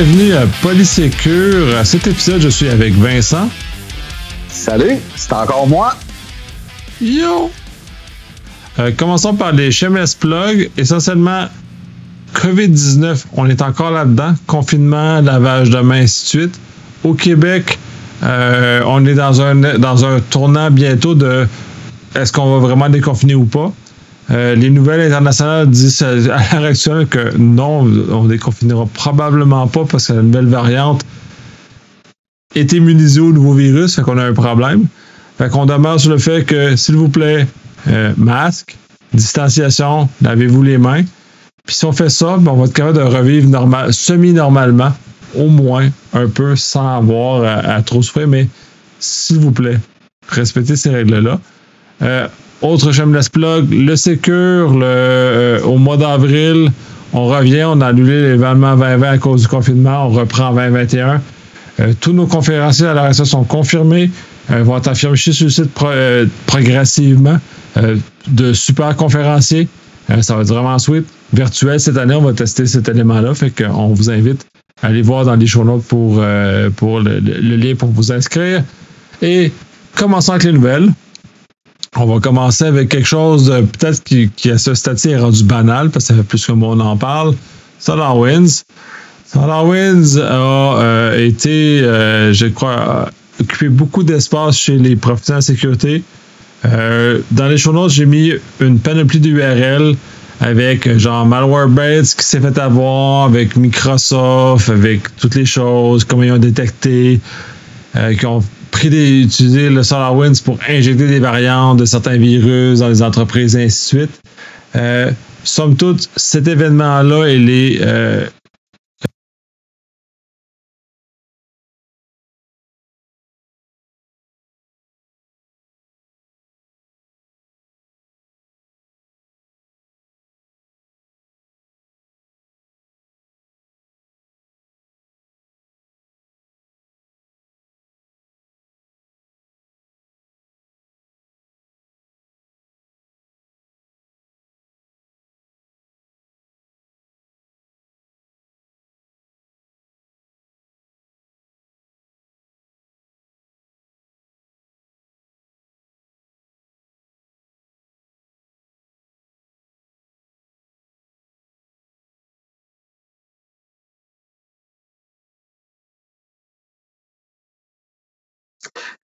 bienvenue à Polysécure. À cet épisode, je suis avec Vincent. Salut, c'est encore moi. Yo! Euh, commençons par les Shameless Plug. Essentiellement, COVID-19, on est encore là-dedans. Confinement, lavage de mains, ainsi de suite. Au Québec, euh, on est dans un, dans un tournant bientôt de est-ce qu'on va vraiment déconfiner ou pas? Euh, les nouvelles internationales disent à l'heure actuelle que non, on déconfinera probablement pas parce que la nouvelle variante est immunisée au nouveau virus, fait qu'on a un problème. Fait qu'on demeure sur le fait que, s'il vous plaît, euh, masque, distanciation, lavez-vous les mains. Puis si on fait ça, ben, on va être capable de revivre normal, semi-normalement, au moins un peu, sans avoir à, trop souffrir. Mais s'il vous plaît, respectez ces règles-là. Euh, autre shameless plug, le Secure, le, euh, au mois d'avril, on revient, on a annulé l'événement 2020 à cause du confinement, on reprend en 2021. Euh, tous nos conférenciers à la sont confirmés, euh, vont être affichés sur le site progressivement. de super conférenciers, ça va être vraiment sweet. Virtuel cette année, on va tester cet élément-là, fait qu'on vous invite à aller voir dans les show notes pour, pour le, le lien pour vous inscrire. Et commençons avec les nouvelles. On va commencer avec quelque chose peut-être qui, qui, à ce stade est rendu banal parce que ça fait plus que moi on en parle. SolarWinds. SolarWinds a euh, été, euh, je crois, occupé beaucoup d'espace chez les professionnels de sécurité. Euh, dans les show j'ai mis une panoplie d'URL avec genre Malwarebytes qui s'est fait avoir, avec Microsoft, avec toutes les choses, comment ils ont détecté, qui ont pris des, utiliser le SolarWinds pour injecter des variantes de certains virus dans les entreprises et ainsi de suite. Euh, somme toute, cet événement-là, il est euh,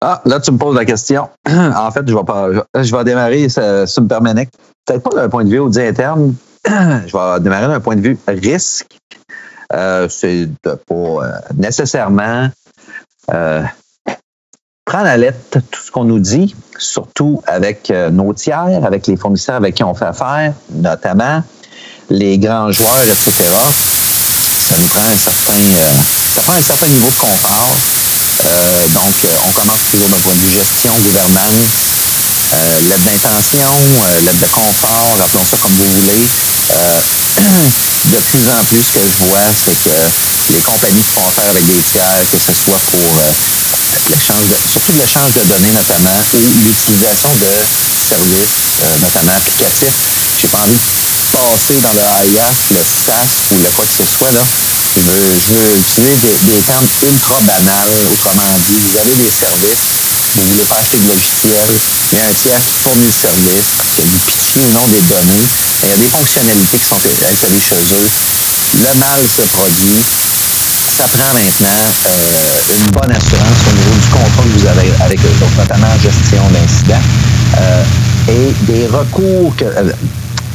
Ah, là, tu me poses la question. en fait, je vais, pas, je vais démarrer Subpermanic. Peut-être pas d'un point de vue audit interne. je vais démarrer d'un point de vue risque. Euh, c'est de pas euh, nécessairement euh, prendre à lettre tout ce qu'on nous dit, surtout avec nos tiers, avec les fournisseurs avec qui on fait affaire, notamment les grands joueurs, etc. Ça nous prend un certain, ça prend un certain niveau de confort euh, donc, euh, on commence toujours d'un point de gestion, gouvernance, euh, lettre d'intention, lettre de confort, ça comme vous voulez. de plus en plus, ce que je vois, c'est que les compagnies qui font affaire avec des tiers, que ce soit pour l'échange de, surtout l'échange de données notamment, ou l'utilisation de services, notamment applicatifs, j'ai pas envie de passer dans le le SaaS ou le quoi que ce soit là. Je veux, je veux utiliser des, termes ultra banals. Autrement dit, vous avez des services, vous voulez pas acheter de logiciel, il y a un tiers qui fournit le données, mais il y a des fonctionnalités qui sont installées chez eux. Le mal se produit. Ça prend maintenant euh, une bonne assurance au niveau du contrat que vous avez avec eux, donc notamment gestion d'incidents euh, et des recours que. Euh,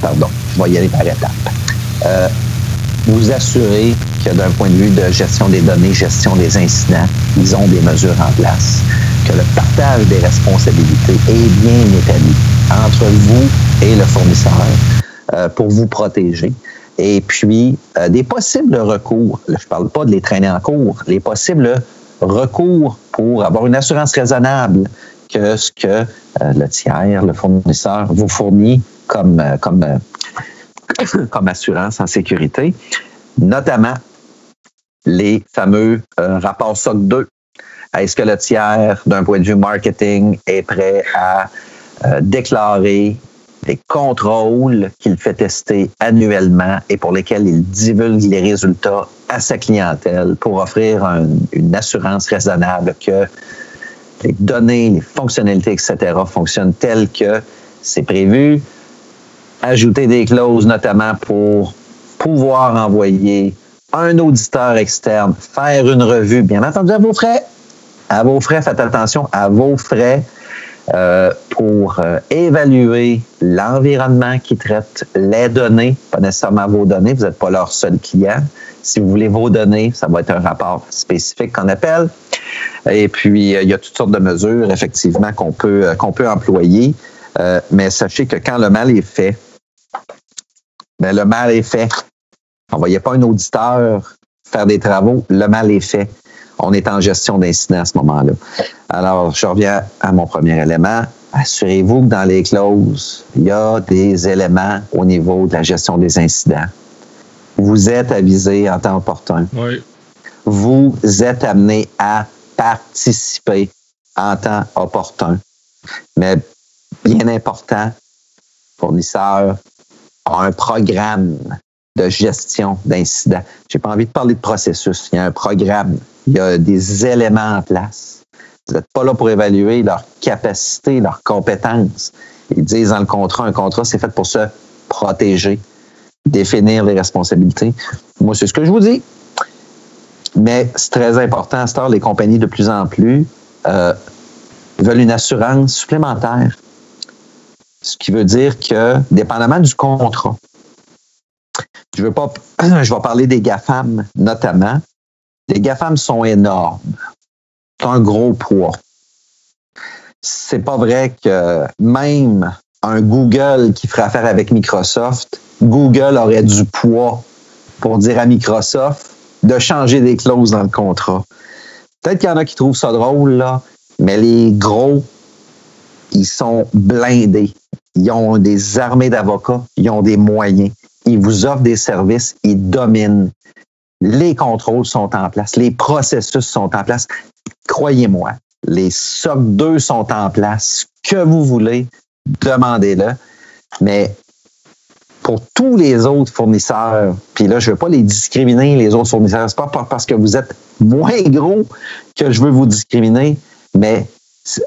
pardon, je vais y aller par étapes. Euh, vous assurer que d'un point de vue de gestion des données, gestion des incidents, ils ont des mesures en place, que le partage des responsabilités est bien établi entre vous et le fournisseur euh, pour vous protéger. Et puis, euh, des possibles recours, je ne parle pas de les traîner en cours, les possibles recours pour avoir une assurance raisonnable que ce que euh, le tiers, le fournisseur vous fournit comme, comme, comme assurance en sécurité, notamment les fameux euh, rapports SOC 2. Est-ce que le tiers, d'un point de vue marketing, est prêt à euh, déclarer des contrôles qu'il fait tester annuellement et pour lesquels il divulgue les résultats à sa clientèle pour offrir une assurance raisonnable que les données, les fonctionnalités, etc. fonctionnent telles que c'est prévu. Ajouter des clauses notamment pour pouvoir envoyer un auditeur externe, faire une revue, bien entendu à vos frais. À vos frais, faites attention à vos frais euh, pour euh, évaluer l'environnement qui traite les données, pas nécessairement vos données, vous n'êtes pas leur seul client. Si vous voulez vos données, ça va être un rapport spécifique qu'on appelle. Et puis, euh, il y a toutes sortes de mesures, effectivement, qu'on peut, qu'on peut employer. mais sachez que quand le mal est fait, ben, le mal est fait. Envoyez pas un auditeur faire des travaux, le mal est fait on est en gestion d'incidents à ce moment-là. Alors, je reviens à mon premier élément. Assurez-vous que dans les clauses, il y a des éléments au niveau de la gestion des incidents. Vous êtes avisé en temps opportun. Oui. Vous êtes amené à participer en temps opportun. Mais bien important, fournisseur un programme de gestion d'incidents. J'ai pas envie de parler de processus. Il y a un programme il y a des éléments en place. Vous n'êtes pas là pour évaluer leur capacité, leurs compétences. Ils disent dans le contrat, un contrat, c'est fait pour se protéger, définir les responsabilités. Moi, c'est ce que je vous dis. Mais c'est très important à ce temps, les compagnies de plus en plus euh, veulent une assurance supplémentaire. Ce qui veut dire que, dépendamment du contrat, je veux pas, je vais parler des GAFAM notamment, les GAFAM sont énormes. C'est un gros poids. C'est pas vrai que même un Google qui ferait affaire avec Microsoft, Google aurait du poids pour dire à Microsoft de changer des clauses dans le contrat. Peut-être qu'il y en a qui trouvent ça drôle, là, mais les gros, ils sont blindés. Ils ont des armées d'avocats, ils ont des moyens. Ils vous offrent des services, ils dominent les contrôles sont en place, les processus sont en place. Croyez-moi, les SOC 2 sont en place. Que vous voulez, demandez-le. Mais pour tous les autres fournisseurs, puis là, je ne veux pas les discriminer, les autres fournisseurs, c'est pas parce que vous êtes moins gros que je veux vous discriminer, mais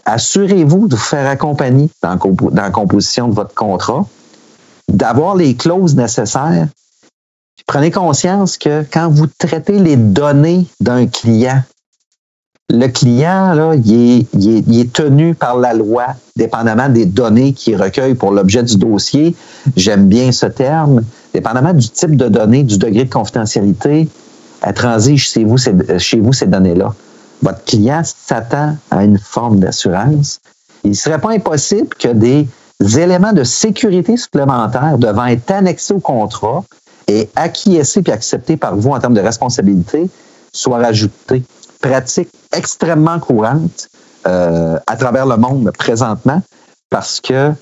assurez-vous de vous faire accompagner dans, la composition de votre contrat, d'avoir les clauses nécessaires prenez conscience que quand vous traitez les données d'un client, le client, est, tenu par la loi, dépendamment des données qu'il recueille pour l'objet du dossier. J'aime bien ce terme. Dépendamment du type de données, du degré de confidentialité, elle transige chez vous ces données-là. Votre client s'attend à une forme d'assurance. Il ne serait pas impossible que des éléments de sécurité supplémentaires devant être annexés au contrat et acquiescé puis accepté par vous en termes de responsabilité soit rajouté. Pratique extrêmement courante euh, à travers le monde présentement parce que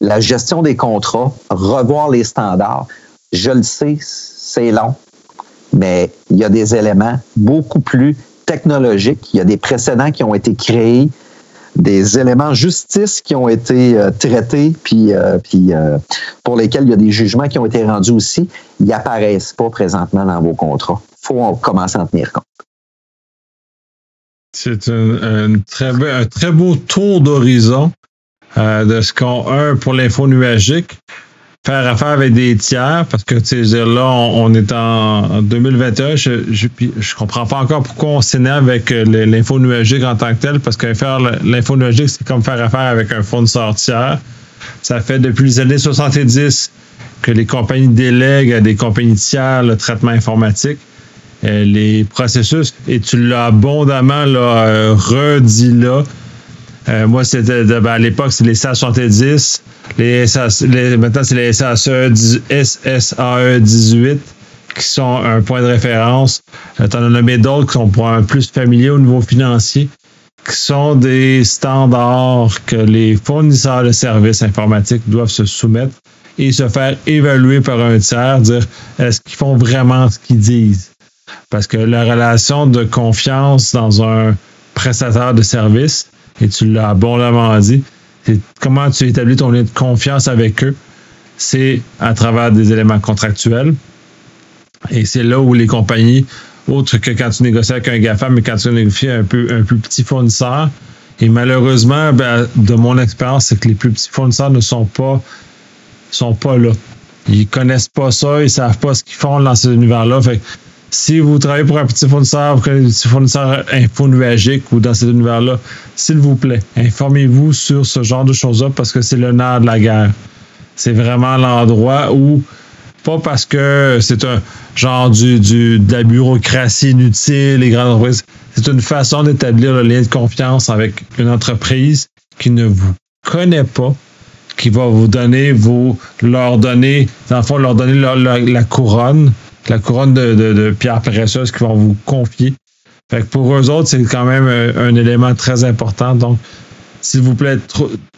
la gestion des contrats, revoir les standards, je le sais, c'est long, mais il y a des éléments beaucoup plus technologiques. Il y a des précédents qui ont été créés des éléments justice qui ont été euh, traités, puis, euh, puis euh, pour lesquels il y a des jugements qui ont été rendus aussi, ils n'apparaissent pas présentement dans vos contrats. Il faut commencer à en tenir compte. C'est un, très, un très beau tour d'horizon de ce qu'on a pour l'info nuagique faire affaire avec des tiers parce que tu sais là on, est en 2021 je, je, je comprends pas encore pourquoi on s'énerve avec euh, l'info nuagique en tant que tel parce que faire l'info nuagique c'est comme faire affaire avec un fournisseur tiers. Ça fait depuis les années 70 que les compagnies délèguent à des compagnies tiers le traitement informatique. Euh, les processus et tu l'as abondamment là, euh, redit là moi c'était ben, à l'époque c'est les 170 les, les maintenant, c'est les SAE, SSAE 18 qui sont un point de référence. Euh, tu en as nommé d'autres qui sont plus familiers au niveau financier, qui sont des standards que les fournisseurs de services informatiques doivent se soumettre et se faire évaluer par un tiers, dire est-ce qu'ils font vraiment ce qu'ils disent? Parce que la relation de confiance dans un prestataire de service, et tu l'as abondamment dit, comment tu établis ton lien de confiance avec eux? C'est à travers des éléments contractuels. Et c'est là où les compagnies, autre que quand tu négocies avec un GAFA, mais quand tu négocies un peu un plus petit fournisseur, et malheureusement, ben, de mon expérience, c'est que les plus petits fournisseurs ne sont pas, sont pas là. Ils connaissent pas ça, ils savent pas ce qu'ils font dans cet univers-là. Si vous travaillez pour un petit fournisseur, vous connaissez un petit fournisseur infonuagique ou dans cet univers-là, s'il vous plaît, informez-vous sur ce genre de choses-là parce que c'est le nerf de la guerre. C'est vraiment l'endroit où, pas parce que c'est un genre du, du, de la bureaucratie inutile, les grandes entreprises, c'est une façon d'établir le lien de confiance avec une entreprise qui ne vous connaît pas, qui va vous donner vos, leur donner, dans le fond, leur donner la couronne, la couronne de, de, de pierres précieuses qu'ils vont vous confier. Fait que pour eux autres, c'est quand même un, un, élément très important. Donc, s'il vous plaît,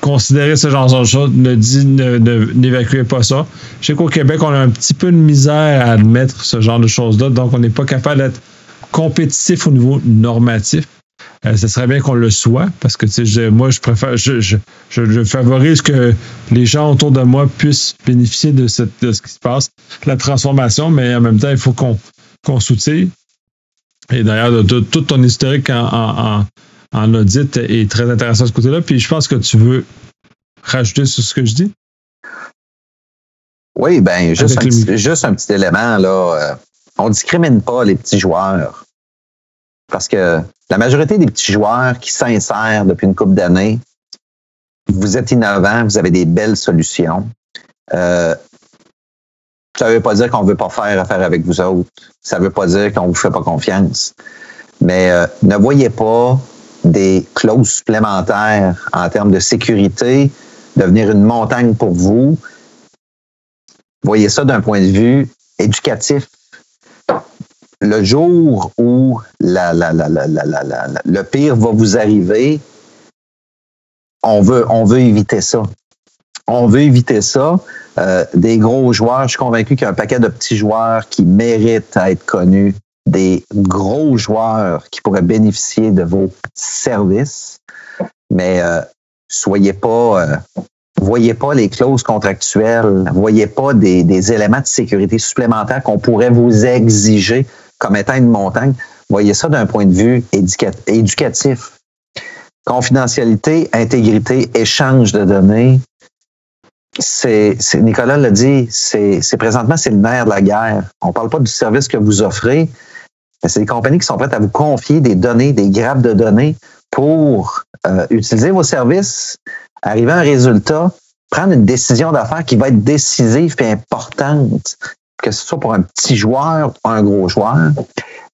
considérez ce genre de choses. Ne dit, n'évacuez pas ça. Je sais qu'au Québec, on a un petit peu de misère à admettre ce genre de choses-là. Donc, on n'est pas capable d'être compétitif au niveau normatif. Euh, ce serait bien qu'on le soit parce que je, moi, je préfère, je, je, je, favorise que les gens autour de moi puissent bénéficier de, cette, de ce qui se passe, la transformation, mais en même temps, il faut qu'on qu'on soutient. Et d'ailleurs, de, de, tout ton historique en, en, en, audit est très intéressant de ce côté-là. Puis je pense que tu veux rajouter sur ce que je dis? Oui, ben juste, un petit, juste un petit élément là. Euh, on discrimine pas les petits joueurs. Parce que la majorité des petits joueurs qui s'insèrent depuis une couple d'années, vous êtes innovants, vous avez des belles solutions. Euh, ça ne veut pas dire qu'on ne veut pas faire affaire avec vous autres. Ça ne veut pas dire qu'on ne vous fait pas confiance. Mais euh, ne voyez pas des clauses supplémentaires en termes de sécurité devenir une montagne pour vous. Voyez ça d'un point de vue éducatif le jour où le pire va vous arriver, on veut, éviter ça. On veut éviter ça. Euh, des gros joueurs, je suis convaincu qu'il y a un paquet de petits joueurs qui méritent à être connus, des gros joueurs qui pourraient bénéficier de vos services, mais euh, soyez pas, euh, voyez pas les clauses contractuelles, voyez pas des éléments de sécurité supplémentaires qu'on pourrait vous exiger comme étant une montagne. Voyez ça d'un point de vue éducatif. Confidentialité, intégrité, échange de données. C'est, Nicolas l'a dit, c'est, présentement, c'est le nerf de la guerre. On ne parle pas du service que vous offrez, mais c'est des compagnies qui sont prêtes à vous confier des données, des grappes de données pour euh, utiliser vos services, arriver à un résultat, prendre une décision d'affaires qui va être décisive et importante que ce soit pour un petit joueur ou un gros joueur.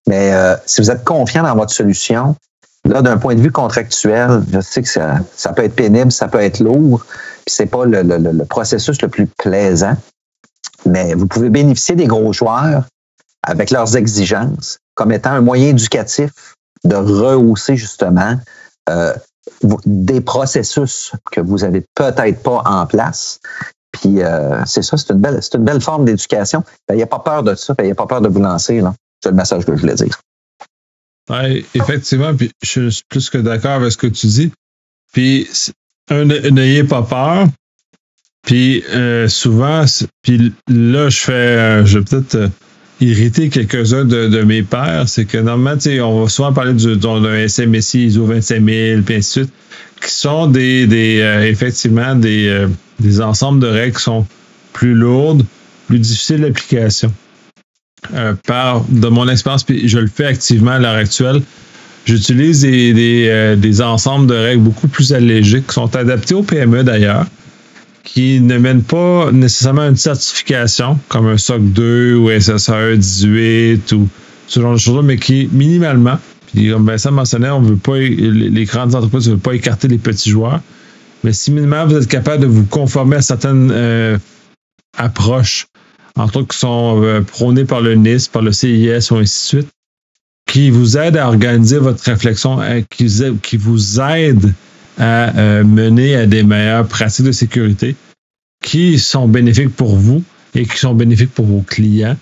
Mais euh, si vous êtes confiant dans votre solution, là, d'un point de vue contractuel, je sais que ça, ça peut être pénible, ça peut être lourd, puis c'est pas le, processus le plus plaisant. Mais vous pouvez bénéficier des gros joueurs avec leurs exigences comme étant un moyen éducatif de rehausser justement euh, des processus que vous avez peut-être pas en place puis euh, c'est ça, c'est une belle, c'est une belle forme d'éducation. Il n'y a pas peur de ça, il n'y a pas peur de vous lancer. C'est le message que je voulais dire. Oui, effectivement, puis je suis plus que d'accord avec ce que tu dis. Puis n'ayez pas peur. Puis euh, souvent, puis là, je fais, euh, je vais peut-être euh, irriter quelques-uns de, de, mes pères, c'est que normalement, on va souvent parler d'un SMSI ISO 25000, puis ainsi de suite qui sont des, des euh, effectivement des, euh, des ensembles de règles qui sont plus lourdes, plus difficiles d'application. Euh, par de mon expérience, puis je le fais activement à l'heure actuelle, j'utilise des, des, des, ensembles de règles beaucoup plus allégés qui sont adaptés au PME d'ailleurs, qui ne mènent pas nécessairement une certification comme un SOC 2 ou SSE 18 ou ce genre de choses, mais qui minimalement puis comme Vincent mentionnait, les grandes entreprises ne veulent pas écarter les petits joueurs. Mais si minimalement vous êtes capable de vous conformer à certaines euh, approches, entre autres qui sont euh, prônées par le NIS, par le CIS ou ainsi de suite, qui vous aident à organiser votre réflexion, euh, qui vous aident à mener à des meilleures pratiques de sécurité, qui sont bénéfiques pour vous et qui sont bénéfiques pour vos clients.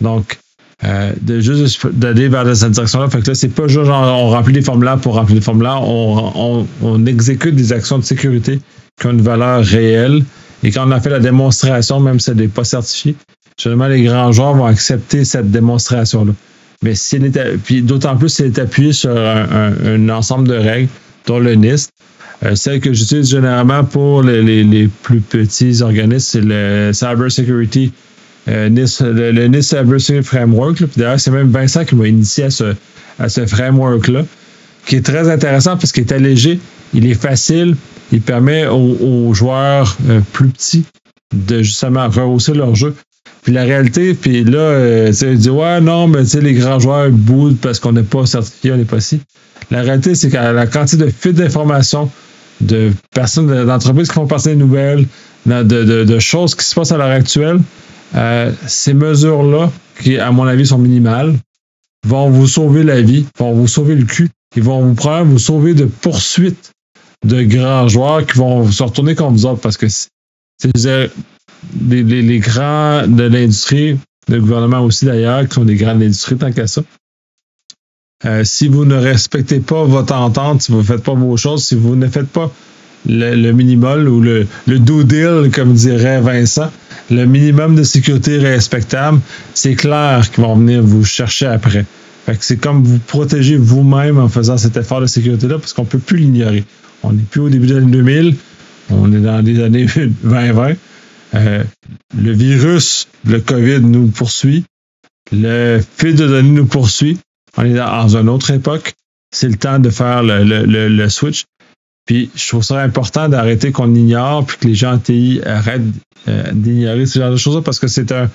Donc, euh, de juste d'aller vers cette direction-là. Fait que là, c'est pas juste genre on remplit des formulaires pour remplir des formulaires, on, on, exécute des actions de sécurité qui ont une valeur réelle. Et quand on a fait la démonstration, même si elle n'est pas certifiée, généralement, les grands joueurs vont accepter cette démonstration-là. Mais si puis d'autant plus si elle est appuyée sur un, ensemble de règles, dont le NIST. Euh, celle que j'utilise généralement pour les, les, plus petits organismes, c'est le Cyber Security euh, le, NIST Cybersecurity Framework. d'ailleurs, c'est même Vincent qui m'a initié à ce, à ce framework-là, qui est très intéressant parce qu'il est allégé, il est facile, il permet aux, joueurs euh, plus petits de justement rehausser leur jeu. Puis la réalité, puis là, euh, tu dis ouais, non, mais tu sais, les grands joueurs boudent parce qu'on n'est pas certifié, on n'est pas si. La réalité, c'est que la quantité de fuite d'informations, de personnes, d'entreprises qui font passer des nouvelles, de, choses qui se passent à l'heure actuelle, euh, ces mesures-là, qui à mon avis sont minimales, vont vous sauver la vie, vont vous sauver le cul, ils vont vous prendre, vous sauver de poursuites de grands joueurs qui vont se retourner contre vous autres parce que c'est les, les, grands de l'industrie, le gouvernement aussi d'ailleurs, qui sont des grands de l'industrie tant qu'à ça. Euh, si vous ne respectez pas votre entente, si vous ne faites pas vos choses, si vous ne faites pas le, minimum ou le, le do deal, comme dirait Vincent, le minimum de sécurité respectable, c'est clair qu'ils vont venir vous chercher après. Fait que c'est comme vous protéger vous-même en faisant cet effort de sécurité-là, parce qu'on peut plus l'ignorer. On n'est plus au début des années 2000, on est dans les années 2020. Euh, le virus, le COVID nous poursuit. Le fil de données nous poursuit. On est dans une autre époque. C'est le temps de faire le, le, le switch. Puis je trouve ça important d'arrêter qu'on ignore, puis que les gens en TI arrêtent euh, d'ignorer ce genre de choses parce que c'est un,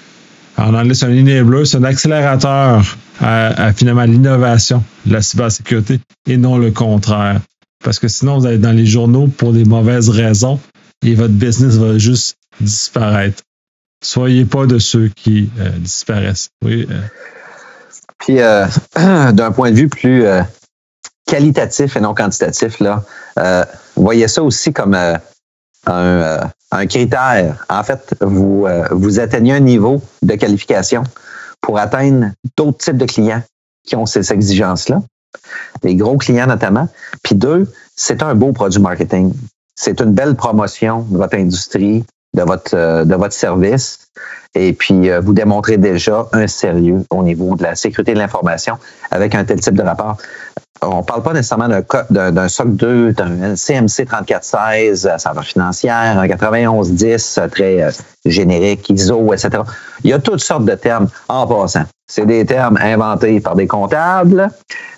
en anglais, c'est un enabler, c'est un accélérateur à, finalement l'innovation la cybersécurité et non le contraire. Parce que sinon, vous allez dans les journaux pour des mauvaises raisons et votre business va juste disparaître. Soyez pas de ceux qui euh, disparaissent. Oui. Euh. Puis, d'un point de vue plus qualitatif et non quantitatif, là, euh, voyez ça aussi comme euh, euh, un, critère. En fait, vous, vous atteignez un niveau de qualification pour atteindre d'autres types de clients qui ont ces exigences-là, des gros clients notamment. Puis deux, c'est un beau produit marketing. C'est une belle promotion de votre industrie, de votre, de votre service. Et puis, vous démontrez déjà un sérieux au niveau de la sécurité de l'information avec un tel type de rapport on parle pas nécessairement d'un, d'un SOC 2, d'un CMC 3416 à saveur financière, un 9110 très euh, générique, ISO, etc. Il y a toutes sortes de termes en passant. C'est des termes inventés par des comptables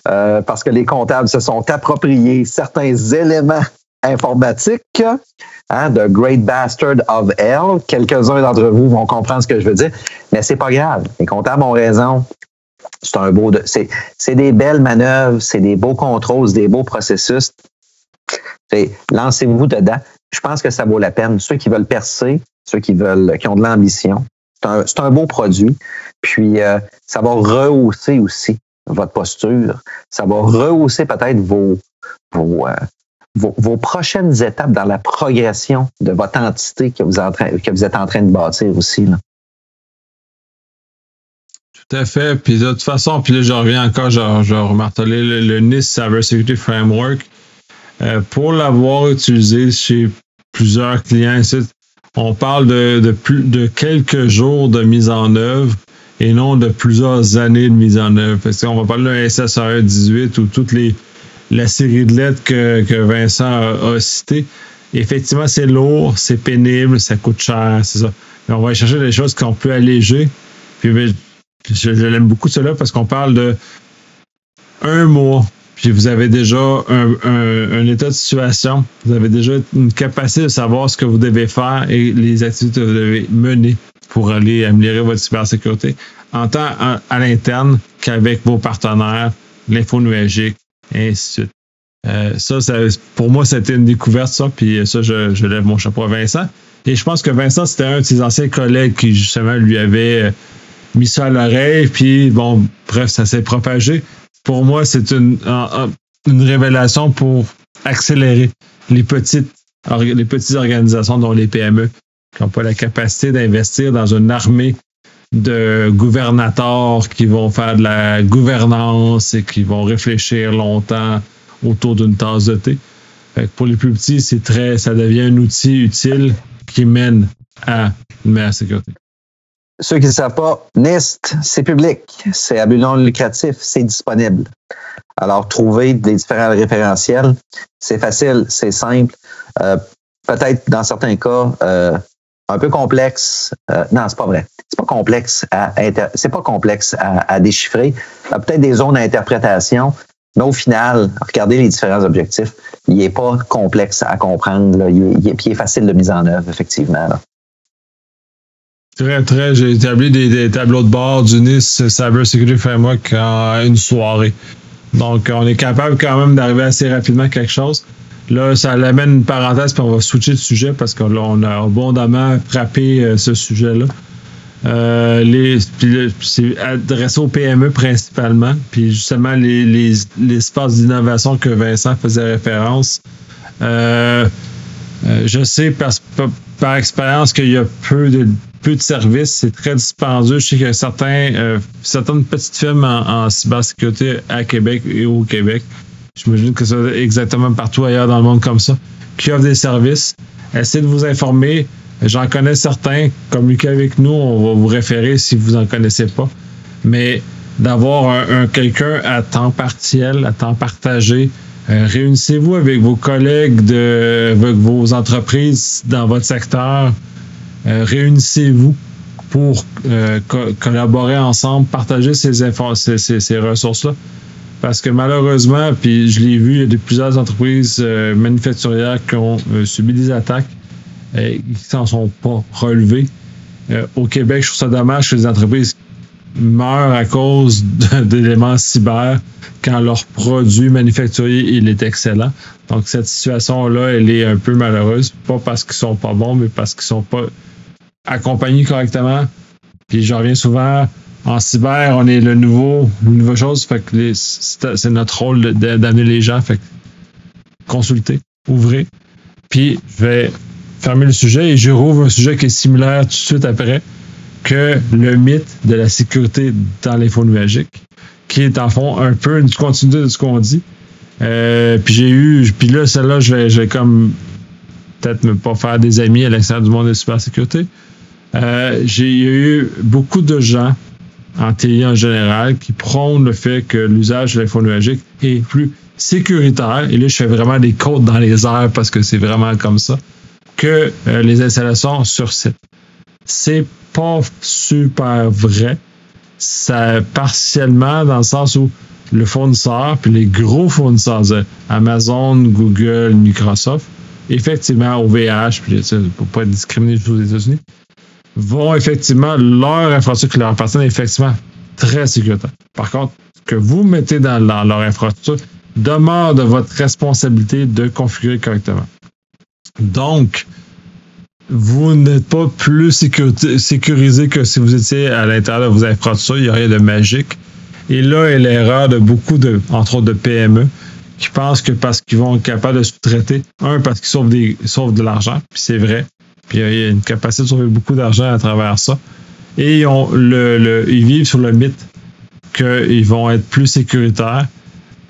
euh, parce que les comptables se sont appropriés certains éléments informatiques, hein, The Great Bastard of Hell. Quelques-uns d'entre vous vont comprendre ce que je veux dire, mais c'est pas grave. Les comptables ont raison. C'est un beau, c'est, c'est des belles manœuvres, c'est des beaux contrôles, c'est des beaux processus. Lancez-vous dedans. Je pense que ça vaut la peine. Ceux qui veulent percer, ceux qui veulent, qui ont de l'ambition, c'est un, c'est un beau produit. Puis euh, ça va rehausser aussi votre posture. Ça va rehausser peut-être vos, vos, euh, vos, prochaines étapes dans la progression de votre entité que vous, êtes en train de bâtir aussi. Là? Tout à fait. Puis de toute façon, puis là, je reviens encore, je, je remartelé le, le NIST Cybersecurity Framework. Euh, pour l'avoir utilisé chez plusieurs clients, on parle de, de, plus, de quelques jours de mise en œuvre et non de plusieurs années de mise en œuvre. Parce qu'on va parler d'un SSR 18 ou toute les, la série de lettres que, que Vincent a, a cité. Effectivement, c'est lourd, c'est pénible, ça coûte cher, c'est ça. Mais on va chercher des choses qu'on peut alléger. Puis ben, je, l'aime beaucoup cela parce qu'on parle de un mois, puis vous avez déjà un, état de situation, vous avez déjà une capacité de savoir ce que vous devez faire et les activités que vous devez mener pour aller améliorer votre cybersécurité, en tant à, l'interne qu'avec vos partenaires, l'info nuagique, ainsi de suite. Euh, ça, pour moi, c'était une découverte, ça, puis ça, je, je, lève mon chapeau à Vincent. Et je pense que Vincent, c'était un de ses anciens collègues qui, justement, lui avait euh, mis ça à l'oreille, puis bon, bref, ça s'est propagé. Pour moi, c'est une, une révélation pour accélérer les petites, les petites organisations dont les PME qui n'ont pas la capacité d'investir dans une armée de gouvernateurs qui vont faire de la gouvernance et qui vont réfléchir longtemps autour d'une tasse de thé. pour les plus petits, c'est très, ça devient un outil utile qui mène à une meilleure sécurité. Ceux qui ne savent pas, NIST, c'est public, c'est à but non lucratif, c'est disponible. Alors, trouver des différents référentiels, c'est facile, c'est simple. Euh, peut-être dans certains cas, euh, un peu complexe. Euh, non, c'est pas vrai. C'est pas complexe à c'est pas complexe à, déchiffrer. Il y a peut-être des zones d'interprétation, mais au final, regardez les différents objectifs. Il n'est pas complexe à comprendre. Il, il, est, facile de mise en œuvre, effectivement. Très, très. J'ai établi des, tableaux de bord du NIST Cyber Security Framework en une soirée. Donc, on est capable quand même d'arriver assez rapidement à quelque chose. Là, ça l'amène une parenthèse, puis on va switcher de sujet parce qu'on a abondamment frappé euh, ce sujet-là. Euh, c'est adressé aux PME principalement, puis justement les, espaces d'innovation que Vincent faisait référence. Euh, je sais par, expérience qu'il y a peu de, services, c'est très dispendieux. Je sais a certains, certaines petites firmes en cybersécurité à Québec et au Québec J'imagine que c'est exactement partout ailleurs dans le monde comme ça, qui offrent des services. Essayez de vous informer. J'en connais certains. Communiquez avec nous. On va vous référer si vous n'en connaissez pas. Mais d'avoir un, quelqu'un à temps partiel, à temps partagé, euh, réunissez-vous avec vos collègues de vos entreprises dans votre secteur. Euh, réunissez-vous pour euh, collaborer ensemble, partager ces, ces, ces ressources-là. Parce que malheureusement, puis je l'ai vu, il y a de plusieurs entreprises euh, manufacturières qui ont euh, subi des attaques et qui s'en sont pas relevées. Euh, au Québec, je trouve ça dommage que les entreprises meurent à cause d'éléments cyber quand leur produit manufacturier il est excellent. Donc cette situation-là, elle est un peu malheureuse, pas parce qu'ils sont pas bons, mais parce qu'ils sont pas accompagnés correctement. Puis j'en reviens souvent en cyber, on est le nouveau, une nouvelle chose. Fait que c'est notre rôle d'amener les gens. Fait que consulter, ouvrez. Puis je vais fermer le sujet et je rouvre un sujet qui est similaire tout de suite après que le mythe de la sécurité dans l'info nuagique, qui est en fond un peu une continuité de ce qu'on dit. Euh, puis j'ai eu, puis là, celle-là, je vais, je vais comme peut-être ne pas faire des amis à l'extérieur du monde de la cybersécurité. Euh, j'ai eu beaucoup de gens en TI en général qui prônent le fait que l'usage de l'info nuagique est plus sécuritaire, et là je fais vraiment des côtes dans les airs parce que c'est vraiment comme ça, que euh, les installations sur site. C'est pas super vrai. Ça partiellement dans le sens où le fournisseur, puis les gros fournisseurs, Amazon, Google, Microsoft, effectivement, OVH, puis pour pas discriminé aux États-Unis, vont effectivement, leur infrastructure qui leur appartient est effectivement très sécuritaire. Par contre, ce que vous mettez dans, leur infrastructure demeure de votre responsabilité de configurer correctement. Donc, vous n'êtes pas plus sécurisé que si vous étiez à l'intérieur de vos infrastructures. Il n'y a rien de magique. Et là est l'erreur de beaucoup de, entre autres de PME, qui pensent que parce qu'ils vont être capables de sous-traiter, un, parce qu'ils sauvent, sauvent de l'argent, puis c'est vrai, puis il y a une capacité de sauver beaucoup d'argent à travers ça. Et ils, vivent sur le mythe qu'ils vont être plus sécuritaires.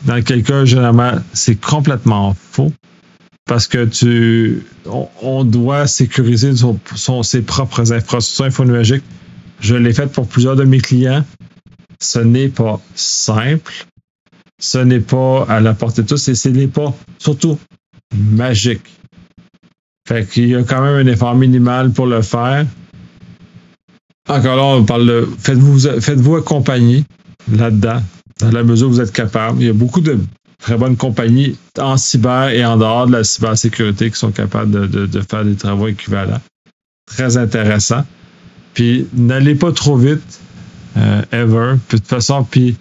Dans quel cas, généralement, c'est complètement faux. Parce que tu, on, doit sécuriser ses propres infrastructures infonuagiques. Je l'ai fait pour plusieurs de mes clients. Ce n'est pas simple. Ce n'est pas à la portée de tous et ce n'est pas surtout magique. Fait qu'il y a quand même un effort minimal pour le faire. Encore là, on parle de faites-vous faites-vous accompagner là-dedans, dans la mesure où vous êtes capable. Il y a beaucoup de très bonnes compagnies en cyber et en dehors de la cybersécurité qui sont capables de, faire des travaux équivalents. Très intéressant. Puis n'allez pas trop vite, euh, ever. Puis de toute façon, puis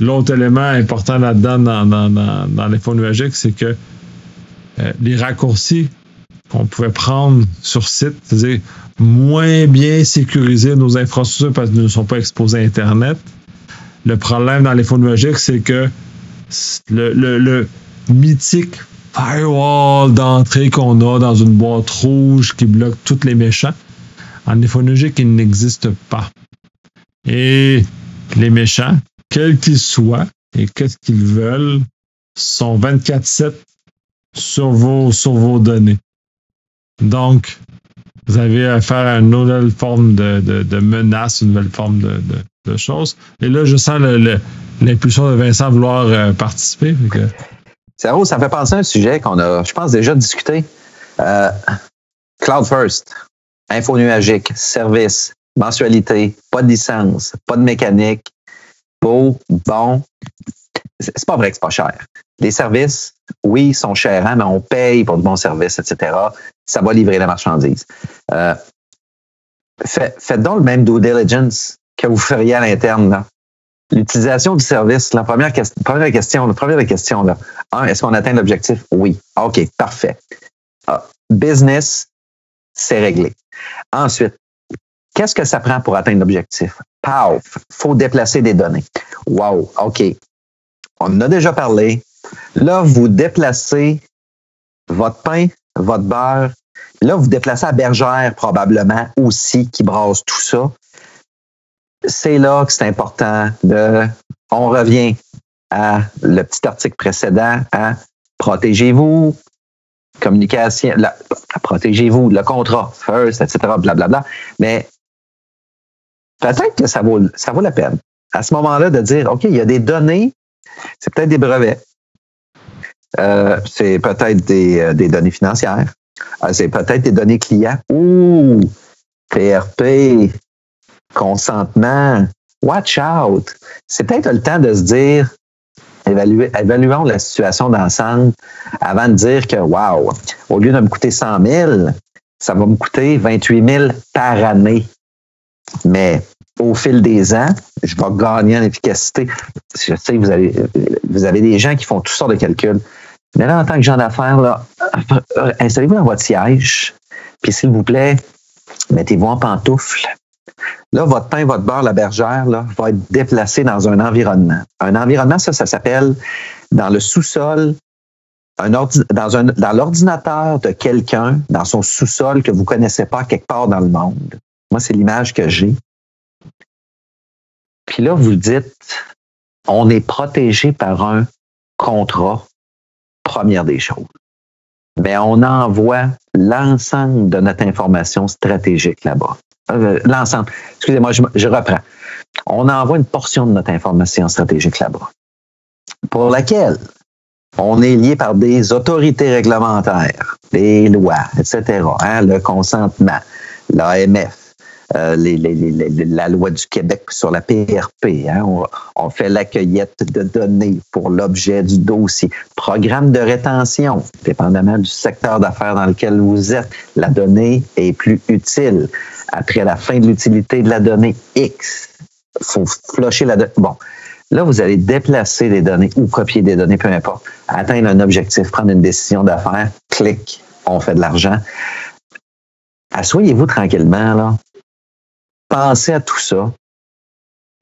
l'autre élément important là-dedans dans, dans, dans, dans nuagiques, c'est que euh, les raccourcis qu'on pouvait prendre sur site, c'est-à-dire moins bien sécuriser nos infrastructures parce qu'elles ne sont pas exposées à Internet. Le problème dans les numériques, c'est que le, mythique firewall d'entrée qu'on a dans une boîte rouge qui bloque tous les méchants, en numérique, il n'existe pas. Et les méchants, quels qu'ils soient et qu'est-ce qu'ils veulent, sont 24-7 sur sur vos données. Donc, vous avez affaire à une nouvelle forme de, de, menace, une nouvelle forme de, de, choses. Et là, je sens l'impulsion de Vincent vouloir euh, participer. ça me fait penser à un sujet qu'on a, je pense, déjà discuté. Euh, Cloud First, info nuagique, service, mensualité, pas de licence, pas de mécanique, beau, bon. C'est pas vrai que c'est pas cher. Les services, oui, sont chers, hein, mais on paye pour de bons services, etc. Ça va livrer la marchandise. Euh, faites donc le même due diligence que vous feriez à l'interne. L'utilisation du service, la première, première question, la première question, là. est-ce qu'on atteint l'objectif? Oui. OK, parfait. Ah, business, c'est réglé. Ensuite, qu'est-ce que ça prend pour atteindre l'objectif? Paf, faut déplacer des données. Wow, OK. On en a déjà parlé. Là, vous déplacez votre pain, votre beurre. Là, vous déplacez à Bergère probablement aussi qui brasse tout ça. C'est là que c'est important de. On revient à le petit article précédent, à protégez-vous, communication, protégez-vous, le contrat, first, etc., blablabla. Mais peut-être que ça vaut, ça vaut la peine à ce moment-là de dire, OK, il y a des données, c'est peut-être des brevets, euh, c'est peut-être des, euh, des, données financières, euh, c'est peut-être des données clients. Ouh, PRP, consentement, watch out. C'est peut-être le temps de se dire, évaluons la situation d'ensemble avant de dire que, wow, au lieu de me coûter 100 000, ça va me coûter 28 000 par année. Mais au fil des ans, je vais gagner en efficacité. Je sais, vous avez, vous avez des gens qui font toutes sortes de calculs. Mais là, en tant que gens d'affaires, là, installez-vous dans votre siège, puis s'il vous plaît, mettez-vous en pantoufle. Là, votre pain, votre beurre, la bergère, là, va être déplacé dans un environnement. Un environnement, ça, ça s'appelle dans le sous-sol, dans, un, dans l'ordinateur de quelqu'un, dans son sous-sol que vous connaissez pas quelque part dans le monde. Moi, c'est l'image que j'ai. Puis là, vous dites, on est protégé par un contrat, première des choses. Mais on envoie l'ensemble de notre information stratégique là-bas. Euh, l'ensemble. Excusez-moi, je, reprends. On envoie une portion de notre information stratégique là-bas, pour laquelle on est lié par des autorités réglementaires, des lois, etc., hein, le consentement, l'AMF, euh, la loi du Québec sur la PRP. Hein, on, on, fait l'accueillette de données pour l'objet du dossier. Programme de rétention, dépendamment du secteur d'affaires dans lequel vous êtes, la donnée est plus utile après la fin de l'utilité de la donnée X. Faut flusher la donnée. Bon, là, vous allez déplacer des données ou copier des données, peu importe, atteindre un objectif, prendre une décision d'affaires, clic, on fait de l'argent. Assoyez-vous tranquillement, là. Pensez à tout ça.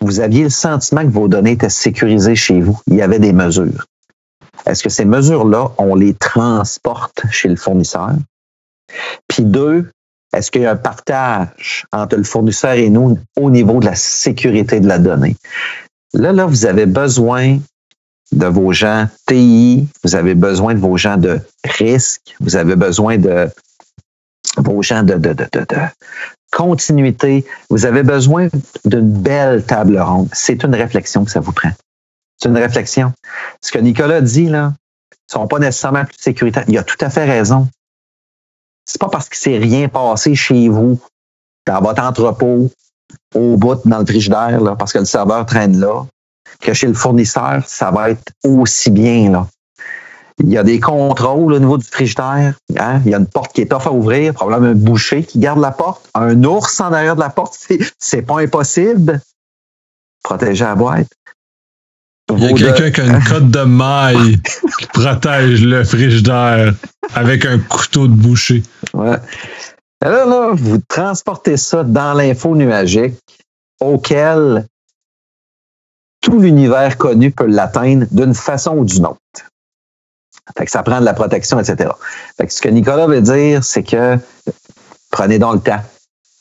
Vous aviez le sentiment que vos données étaient sécurisées chez vous. Il y avait des mesures. Est-ce que ces mesures-là, on les transporte chez le fournisseur? Puis deux, est-ce qu'il y a un partage entre le fournisseur et nous au niveau de la sécurité de la donnée? Là, là, vous avez besoin de vos gens TI, vous avez besoin de vos gens de risque, vous avez besoin de vos gens de, de, de, de, continuité, vous avez besoin d'une belle table ronde. C'est une réflexion que ça vous prend. C'est une réflexion. Ce que Nicolas dit, là, ne sont pas nécessairement plus sécuritaires. Il a tout à fait raison c'est pas parce qu'il s'est rien passé chez vous, dans votre entrepôt, au bout, dans le frigidaire, là, parce que le serveur traîne là, que chez le fournisseur, ça va être aussi bien. Là. Il y a des contrôles au niveau du frigidaire. Hein? Il y a une porte qui est tough à ouvrir, probablement un boucher qui garde la porte, un ours en arrière de la porte, c'est pas impossible. Protéger la boîte. Il y a quelqu'un qui a une cote de maille qui protège le frigidaire avec un couteau de boucher. Ouais. là, là, vous transportez ça dans l'info nuagique auquel tout l'univers connu peut l'atteindre d'une façon ou d'une autre. Fait que ça prend de la protection, etc. Fait que ce que Nicolas veut dire, c'est que prenez donc le temps,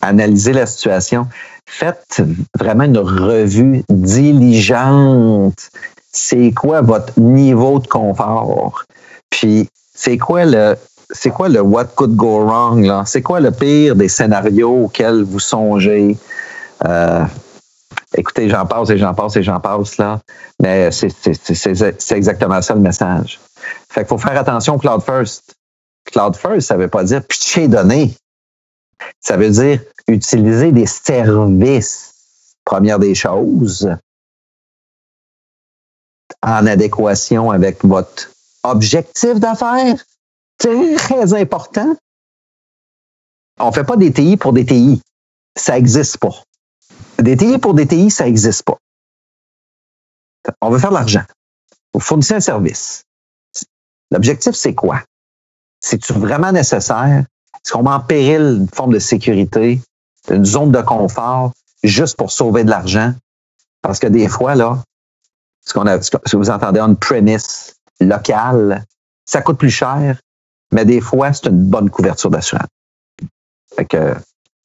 analysez la situation. faites vraiment une revue diligente. C'est quoi votre niveau de confort? Puis, c'est quoi le, c'est quoi le what could go wrong? C'est quoi le pire des scénarios auxquels vous songez? Euh, écoutez, j'en passe et j'en passe et j'en passe. Mais c'est exactement ça le message. Fait qu'il faut faire attention Cloud First. Cloud First, ça veut pas dire pitcher données. Ça veut dire utiliser des services, première des choses, en adéquation avec votre objectif d'affaires. Très important. On fait pas des TI pour des TI. Ça n'existe pas. Des TI pour des TI, ça n'existe pas. On veut faire de l'argent. Vous fournissez un service. L'objectif, c'est quoi? C'est-tu vraiment nécessaire? Est-ce qu'on met en péril une forme de sécurité, une zone de confort, juste pour sauver de l'argent? Parce que des fois, là, ce qu'on a, ce que vous entendez on premise local, ça coûte plus cher, mais des fois, c'est une bonne couverture d'assurance. Fait que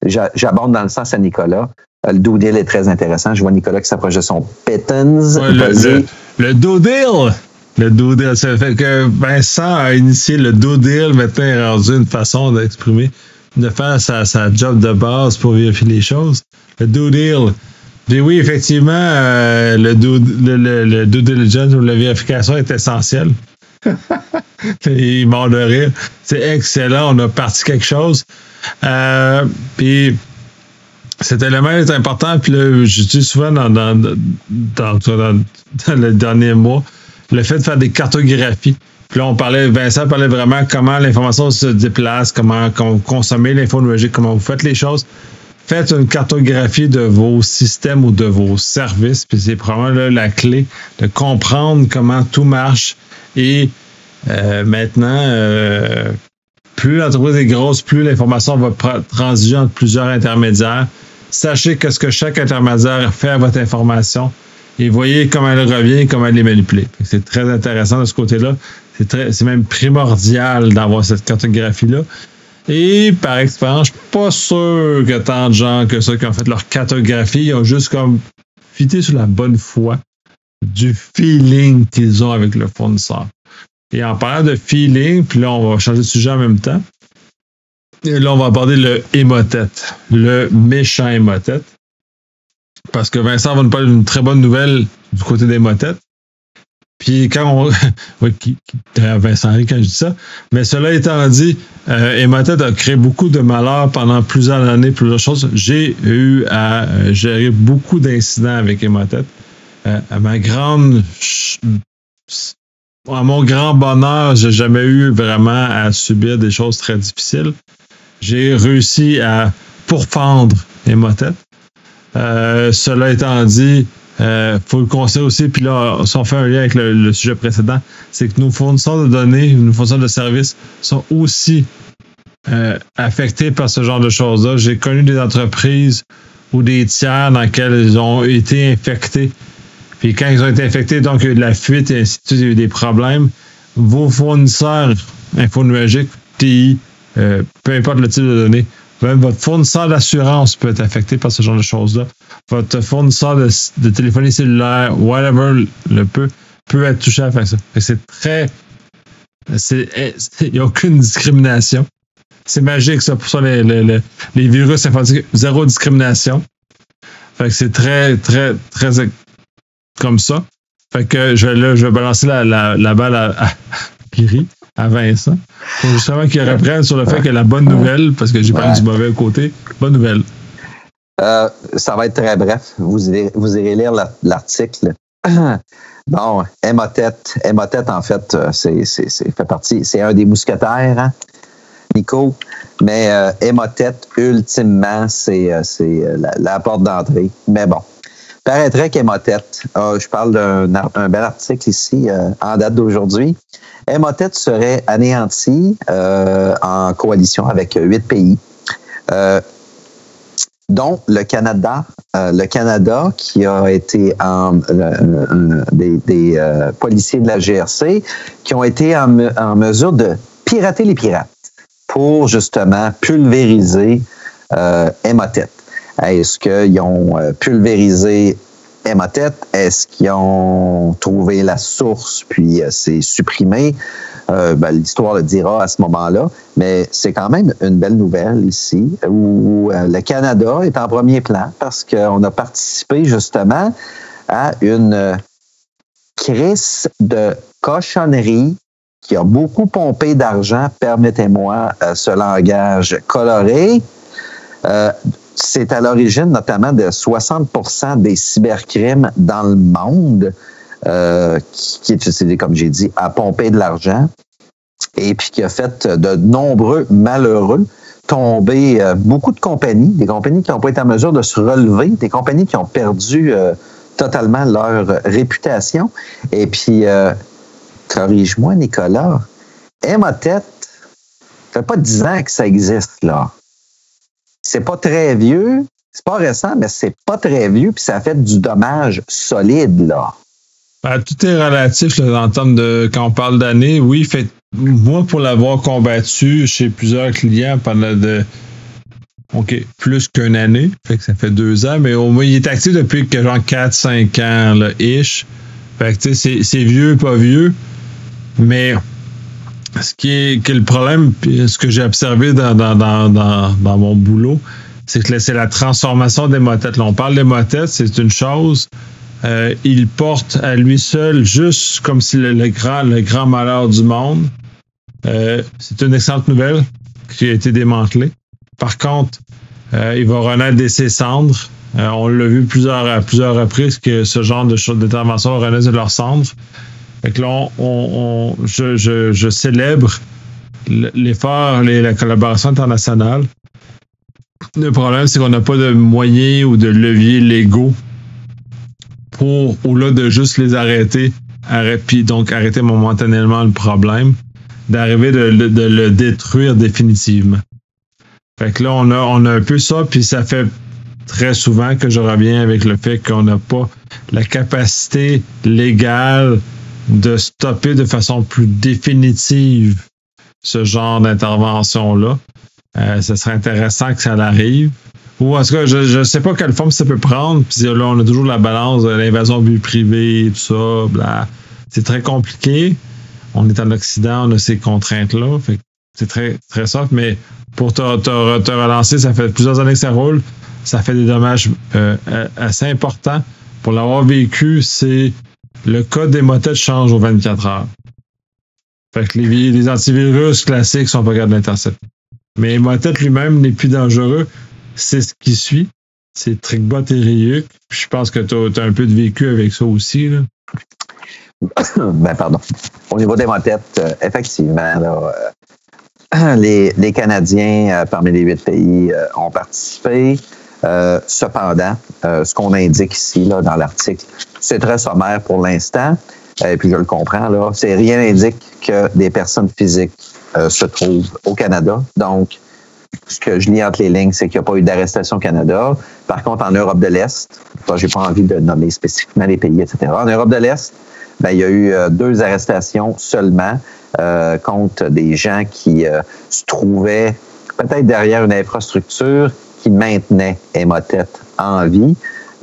j'aborde dans le sens à Nicolas. Le do deal est très intéressant. Je vois Nicolas qui s'approche de son Pittons. le, le, do deal! Le do deal. Ça fait que Vincent a initié le do deal. Maintenant, il est rendu une façon d'exprimer, de faire sa, sa, job de base pour vérifier les choses. Le do deal. Puis oui, effectivement, euh, le, do, le, le, le due diligence ou la vérification est essentiel. il mord de rire. C'est excellent, on a parti quelque chose. Euh, puis cet élément est important, puis là, je dis souvent dans, dans, dans, dans, le dernier mois, le fait de faire des cartographies. Puis là, on parlait, Vincent parlait vraiment comment l'information se déplace, comment, comment consommer l'info numérique, comment vous faites les choses. Faites une cartographie de vos systèmes ou de vos services, puis c'est probablement la clé de comprendre comment tout marche et euh, maintenant, euh, plus l'entreprise est grosse, plus l'information va transiger entre plusieurs intermédiaires. Sachez que ce que chaque intermédiaire fait à votre information et voyez comment elle revient, comment elle est manipulée. C'est très intéressant de ce côté-là. C'est même primordial d'avoir cette cartographie-là. Et par expérience, je suis pas sûr que tant de gens que ceux qui ont fait leur cartographie ont juste comme fité sur la bonne foi du feeling qu'ils ont avec le fournisseur. Et en parlant de feeling, puis là, on va changer de sujet en même temps. Et là, on va aborder le émotette, le méchant émotette. Parce que Vincent va nous parler d'une très bonne nouvelle du côté des motettes. Puis quand on. oui, Vincent quand je dis ça. Mais cela étant dit, euh, a créé beaucoup de malheurs pendant plusieurs années, plusieurs choses. J'ai eu à euh, gérer beaucoup d'incidents avec Emotet. Euh, à ma grande à mon grand bonheur, j'ai jamais eu vraiment à subir des choses très difficiles. J'ai réussi à pourfendre Emotet. Euh, cela étant dit, euh, faut le conseiller aussi, puis là, si on fait un lien avec le, sujet précédent, c'est que nos fournisseurs de données, nos fournisseurs de services sont aussi euh, affectés par ce genre de choses-là. J'ai connu des entreprises ou des tiers dans lesquels ils ont été infectés puis quand ils ont été infectés, donc il y a eu de la fuite et ainsi de suite, il y a eu des problèmes. Vos fournisseurs infonuagiques, TI, euh, peu importe le type de données, même votre fournisseur d'assurance peut être affecté par ce genre de choses-là. Votre fournisseur de, téléphonie cellulaire, whatever le peut, peut être touché à faire ça. C'est très. Il n'y a aucune discrimination. C'est magique, ça. Pour ça, les, les, les virus informatiques, zéro discrimination. Fait que c'est très, très, très comme ça. Fait que je, là, je vais balancer la, la, balle à, à à Vincent, pour justement qu'il reprenne sur le fait que la bonne nouvelle, parce que j'ai parlé du mauvais côté, bonne nouvelle. Euh, ça va être très bref. Vous irez, vous irez lire l'article. Bon, Emotet, Emotet, en fait, euh, c'est, fait partie, c'est un des mousquetaires, hein, Nico. Mais euh, Emotet, ultimement, c'est, euh, c'est la, la, porte d'entrée. Mais bon, Paraîtrait qu'Emotette, ah, je parle d'un bel article ici euh, en date d'aujourd'hui, Emotette serait anéanti euh, en coalition avec huit pays, euh, dont le Canada, le Canada qui a été des, policiers de la GRC qui ont été en, en, mesure de pirater les pirates pour justement pulvériser Emotette. Est-ce qu'ils ont euh, pulvérisé Emotet? Est-ce qu'ils ont trouvé la source puis c'est supprimé? Ben, l'histoire le dira à ce moment-là, mais c'est quand même une belle nouvelle ici où le Canada est en premier plan parce qu'on a participé justement à une crise de cochonnerie qui a beaucoup pompé d'argent, permettez-moi euh, ce langage coloré. Euh, c'est à l'origine notamment de 60% des cybercrimes dans le monde euh, qui, est utilisé, comme j'ai dit, à pomper de l'argent et puis qui a fait de nombreux malheureux tomber beaucoup de compagnies, des compagnies qui n'ont pas été en mesure de se relever, des compagnies qui ont perdu totalement leur réputation. Et puis, corrige-moi, Nicolas, Emotet, ça fait pas dix ans que ça existe, là. C'est pas très vieux, c'est pas récent, mais c'est pas très vieux, puis ça fait du dommage solide, là. Ben, tout est relatif là, de quand on parle d'années. Oui, fait, moi, pour l'avoir combattu chez plusieurs clients pendant de OK, plus qu'une année, fait ça fait deux ans, mais au moins il est actif depuis que genre 4-5 ans là, ish. Que c'est vieux, pas vieux. Mais ce qui est, le problème, ce que j'ai observé dans, dans, mon boulot, c'est que c'est la transformation des motettes. Là, on parle des motettes, c'est une chose. Euh, il porte à lui seul, juste comme si le, grand, le grand malheur du monde. Euh, c'est une excellente nouvelle qui a été démantelée. Par contre, euh, il va renaître de ses cendres. on l'a vu plusieurs, à plusieurs reprises que ce genre d'intervention renaît de leurs cendres. Fait là, on, je, célèbre l'effort, la collaboration internationale. Le problème, c'est qu'on n'a pas de moyens ou de leviers légaux pour, au-delà de juste les arrêter, puis donc arrêter momentanément le problème, d'arriver de, le détruire définitivement. Fait que là, on a, on a un peu ça, puis ça fait très souvent que je reviens avec le fait qu'on n'a pas la capacité légale de stopper de façon plus définitive ce genre d'intervention-là. Euh, ce serait intéressant que ça arrive. Ou en tout cas, je ne sais pas quelle forme ça peut prendre. Puis là, on a toujours la balance de l'invasion vie privée, tout ça. C'est très compliqué. On est en Occident, on a ces contraintes-là. c'est très, très soft. Mais pour te, te, relancer, ça fait plusieurs années que ça roule. Ça fait des dommages euh, assez importants. Pour l'avoir vécu, c'est le code des motettes change aux 24 heures. Fait que les, antivirus classiques sont pas capables d'intercepter. Mais Motet lui-même n'est plus dangereux. C'est ce qui suit. C'est Trickbot et Ryuk. Je pense que tu as, un peu de vécu avec ça aussi. Là. ben, pardon. Au niveau des motettes, euh, effectivement, euh, les, Canadiens, euh, parmi les huit pays, ont participé. Cependant, ce qu'on indique ici là, dans l'article, c'est très sommaire pour l'instant. Et euh, puis je le comprends, là. C'est rien n'indique que des personnes physiques euh, se trouvent au Canada. Donc, ce que je lis entre les lignes, c'est qu'il n'y a pas eu d'arrestation au Canada. Par contre, en Europe de l'Est, j'ai pas envie de nommer spécifiquement les pays, etc. En Europe de l'Est, ben, il y a eu euh, deux arrestations seulement contre des gens qui se trouvaient peut-être derrière une infrastructure qui maintenait Emotet en vie.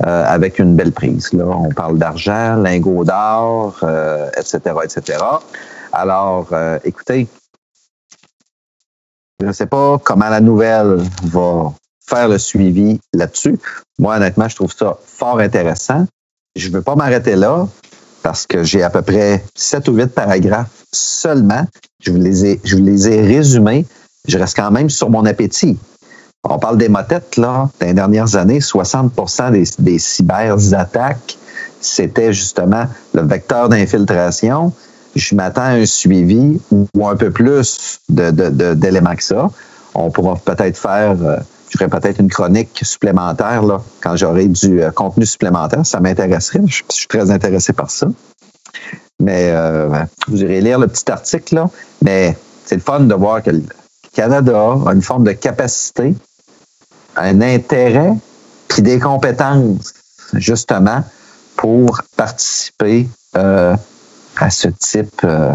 Euh, avec une belle prise. Là. On parle d'argent, lingots d'or, etc., euh, etc. Alors, euh, écoutez, je ne sais pas comment la nouvelle va faire le suivi là-dessus. Moi, honnêtement, je trouve ça fort intéressant. Je ne veux pas m'arrêter là parce que j'ai à peu près sept ou huit paragraphes seulement. Je vous les ai, je vous les ai résumés. Je reste quand même sur mon appétit. On parle des motettes, là. Dans les dernières années, 60% des, des cyberattaques, c'était justement le vecteur d'infiltration. Je m'attends à un suivi ou un peu plus d'éléments que ça. On pourra peut-être faire, euh, je ferai peut-être une chronique supplémentaire là, quand j'aurai du euh, contenu supplémentaire. Ça m'intéresserait. Je, suis très intéressé par ça. Mais euh, vous irez lire le petit article, là. Mais c'est le fun de voir que le Canada a une forme de capacité un intérêt puis des compétences, justement, pour participer euh, à ce type, euh,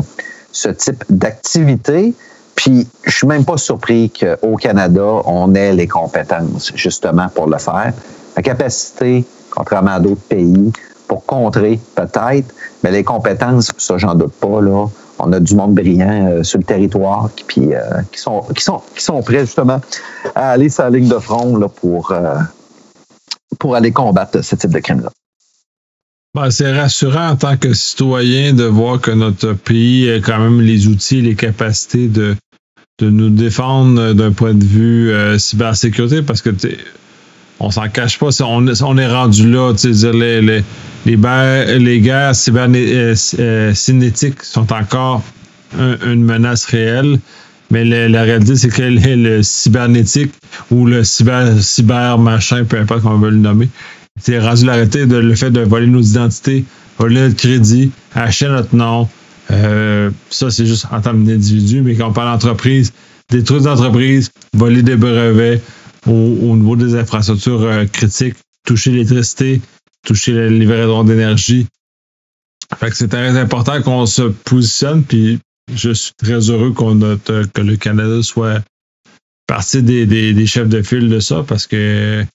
ce type d'activité. puis, je suis même pas surpris qu'au Canada, on ait les compétences, justement, pour le faire. La capacité, contrairement à d'autres pays, pour contrer, peut-être, mais les compétences, ça, j'en doute pas, là. On a du monde brillant euh, sur le territoire qui, euh, sont, qui, qui sont prêts, justement, à aller sur la ligne de front là, pour, euh, aller combattre ce type de crime-là. Ben, c'est rassurant en tant que citoyen de voir que notre pays a quand même les outils, les capacités de, nous défendre d'un point de vue cybersécurité parce que on s'en cache pas, on, on est rendu là, les, les, les, les guerres cybernétiques euh, euh, sont encore une menace réelle, mais la réalité, c'est que le, cybernétique ou le cyber, machin, peu importe comment on veut le nommer, c'est rendu l'arrêté de le fait de voler nos identités, voler notre crédit, acheter notre nom. Euh, ça, c'est juste en termes d'individu, mais quand on parle d'entreprise, détruire des entreprises, voler des brevets au, niveau des infrastructures critiques, toucher l'électricité, toucher la livraison d'énergie. Fait que c'est très important qu'on se positionne, puis je suis très heureux qu'on que le Canada soit partie des, des, chefs de file de ça parce que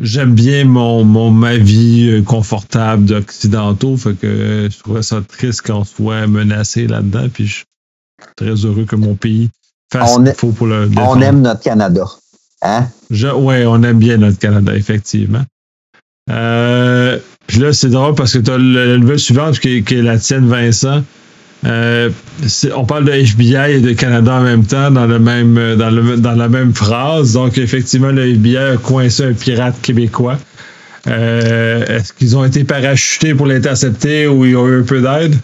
j'aime bien mon, mon ma vie euh, confortable d'occidentaux. Fait que je trouverais ça triste qu'on soit menacé là-dedans. Puis je suis très heureux que mon pays fasse ce qu'il faut pour le défendre. On aime notre Canada. Hein? Oui, on aime bien notre Canada, effectivement. Euh, puis là, c'est drôle parce que tu as la nouvelle suivante qui est la tienne, Vincent. Euh, on parle de FBI et de Canada en même temps dans le même euh, dans, le, dans la même phrase. Donc effectivement, le FBI a coincé un pirate québécois. Euh, est-ce qu'ils ont été parachutés pour l'intercepter ou ils ont eu un peu d'aide?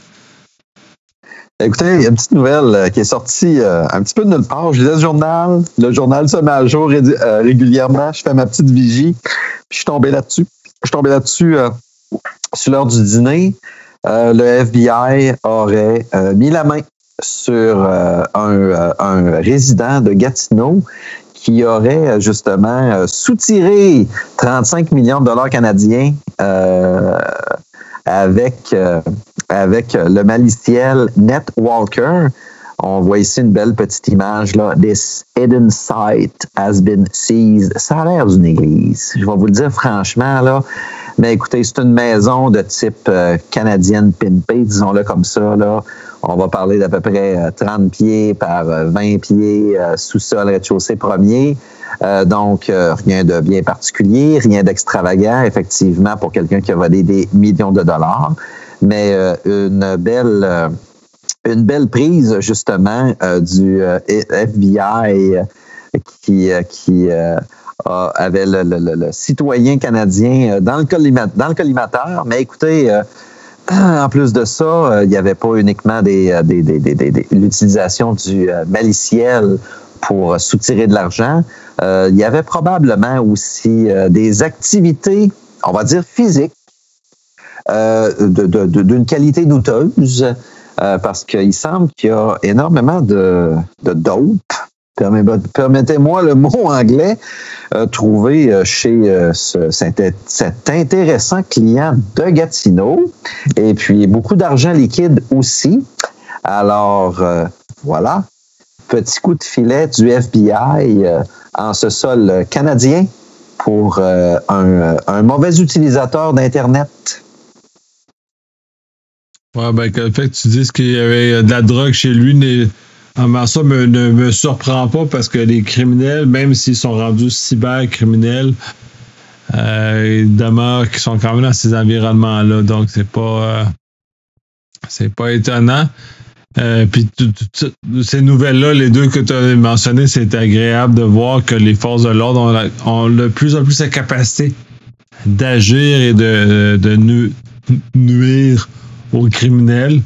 Écoutez, il y a une petite nouvelle qui est sortie un petit peu de nulle part. Je lisais le journal. Le journal se met à jour régulièrement. Je fais ma petite vigie. Puis je suis tombé là-dessus. Je suis tombé là-dessus sur l'heure du dîner. Euh, le FBI aurait euh, mis la main sur euh, un, résident de Gatineau qui aurait justement soutiré 35 millions de dollars canadiens avec, avec le maliciel Net Walker. On voit ici une belle petite image là. This hidden site has been seized. Ça a l'air d'une église. Je vais vous le dire franchement là. Mais écoutez, c'est une maison de type euh, canadienne pimpée, disons-le comme ça. Là. On va parler d'à peu près 30 euh, pieds par 20 euh, pieds sous-sol, rez-de-chaussée premier. donc, rien de bien particulier, rien d'extravagant, effectivement, pour quelqu'un qui a volé des millions de dollars. Mais une belle une belle prise, justement, du FBI qui, qui avait le, citoyen canadien euh, dans le, collimateur. Mais écoutez, euh, en plus de ça, euh, il n'y avait pas uniquement des, l'utilisation du maliciel pour soutirer de l'argent. il y avait probablement aussi des activités, on va dire physiques, d'une qualité douteuse. Parce qu'il semble qu'il y a énormément de, de dope permettez-moi le mot anglais, euh, trouvé euh, chez euh, cet, intéressant client de Gatineau. Et puis beaucoup d'argent liquide aussi. Alors, voilà, petit coup de filet du FBI en ce sol canadien pour un, mauvais utilisateur d'Internet. Ouais, ben, le fait que tu dises qu'il y avait de la drogue chez lui, ah, ça me, ne me surprend pas parce que les criminels, même s'ils sont rendus cybercriminels, euh, ils demeurent qui sont quand même dans ces environnements-là. Donc, c'est pas euh, c'est pas étonnant. Euh, puis ces nouvelles-là, les deux que tu as mentionnées, c'est agréable de voir que les forces de l'ordre ont, de plus en plus la capacité d'agir et de, de nuire aux criminels.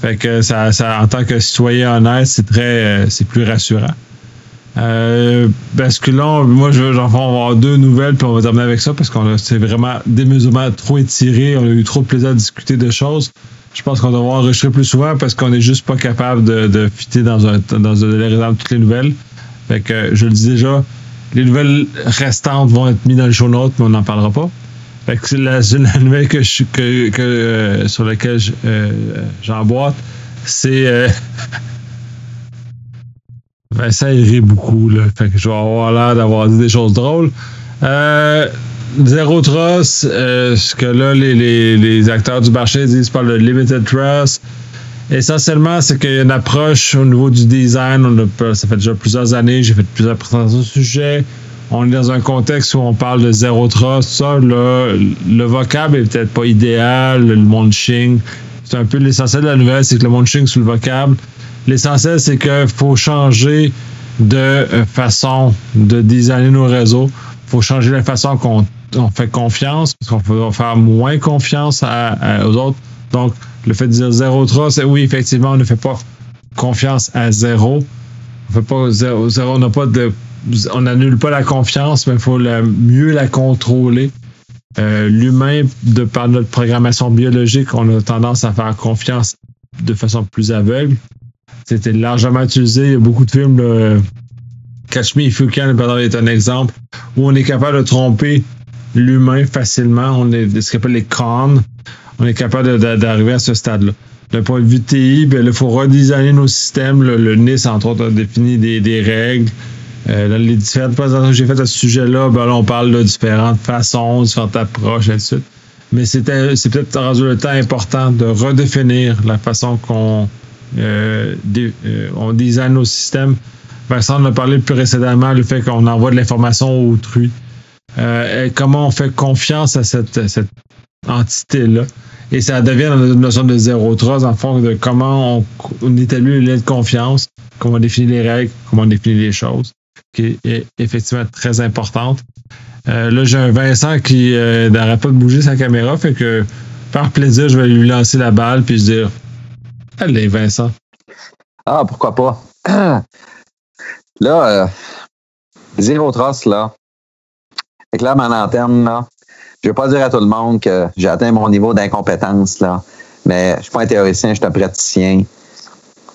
Fait que ça, ça, en tant que citoyen honnête, c'est très, euh, c'est plus rassurant. Euh, basculant, moi, je, j'en vais avoir deux nouvelles, puis on va terminer avec ça, parce qu'on c'est vraiment démesurément trop étiré, on a eu trop de plaisir à discuter de choses. Je pense qu'on doit enregistrer plus souvent parce qu'on n'est juste pas capable de, de fitter dans un, dans un délai toutes les nouvelles. Fait que, je le dis déjà, les nouvelles restantes vont être mises dans le show notes, mais on n'en parlera pas. Fait que la, la nouvelle que je, que, que euh, sur laquelle euh, j'emboîte, c'est euh, Ben, ça irait beaucoup, là. Fait que je vais avoir l'air d'avoir dit des choses drôles. Euh, Zero Trust, euh, ce que là, les, les, les, acteurs du marché disent par le Limited Trust. Essentiellement, c'est qu'il y a une approche au niveau du design. On a, ça fait déjà plusieurs années, j'ai fait plusieurs présentations le sujet. On est dans un contexte où on parle de Zero Trust, ça. Là, le vocable est peut-être pas idéal, le munching. C'est un peu l'essentiel de la nouvelle, c'est que le munching sur le vocable. L'essentiel, c'est qu'il faut changer de façon de designer nos réseaux. Il faut changer la façon qu'on on fait confiance, parce qu'on va faire moins confiance aux autres. Donc, le fait de dire zéro trust, oui, effectivement, on ne fait pas confiance à zéro. On fait pas zéro, zéro on n'a pas de, on n'annule pas la confiance, mais il faut mieux la contrôler. Euh, l'humain, de par notre programmation biologique, on a tendance à faire confiance de façon plus aveugle. C'était largement utilisé. Il y a beaucoup de films, Catch Me If You Can, est un exemple, où on est capable de tromper l'humain facilement. On est ce qu'on appelle les cons. On est capable d'arriver à ce stade-là. D'un point de vue TI, ben, il faut redesigner nos systèmes. Le, NIS, entre autres, a défini des, règles. Euh, les différentes présentations que j'ai faites à ce sujet-là, ben, là, on parle de différentes façons, différentes approches, et. Mais c'est peut-être rendu le temps important de redéfinir la façon qu'on euh, euh, on design nos systèmes. Vincent en a parlé plus précédemment, le fait qu'on envoie de l'information autrui. Euh, comment on fait confiance à cette, cette entité-là? Et ça devient une notion de zéro trust en fond de comment on, on établit le lien de confiance, comment on définit les règles, comment on définit les choses, qui est effectivement très importante. Euh, là, j'ai un Vincent qui euh, n'arrête pas de bouger sa caméra, fait que par plaisir, je vais lui lancer la balle puis se dire Allez, Vincent. Ah, pourquoi pas? là, euh, zéro trust, là, là, ma lanterne, là, je vais pas dire à tout le monde que j'ai atteint mon niveau d'incompétence, là, mais je suis pas un théoricien, je suis un praticien.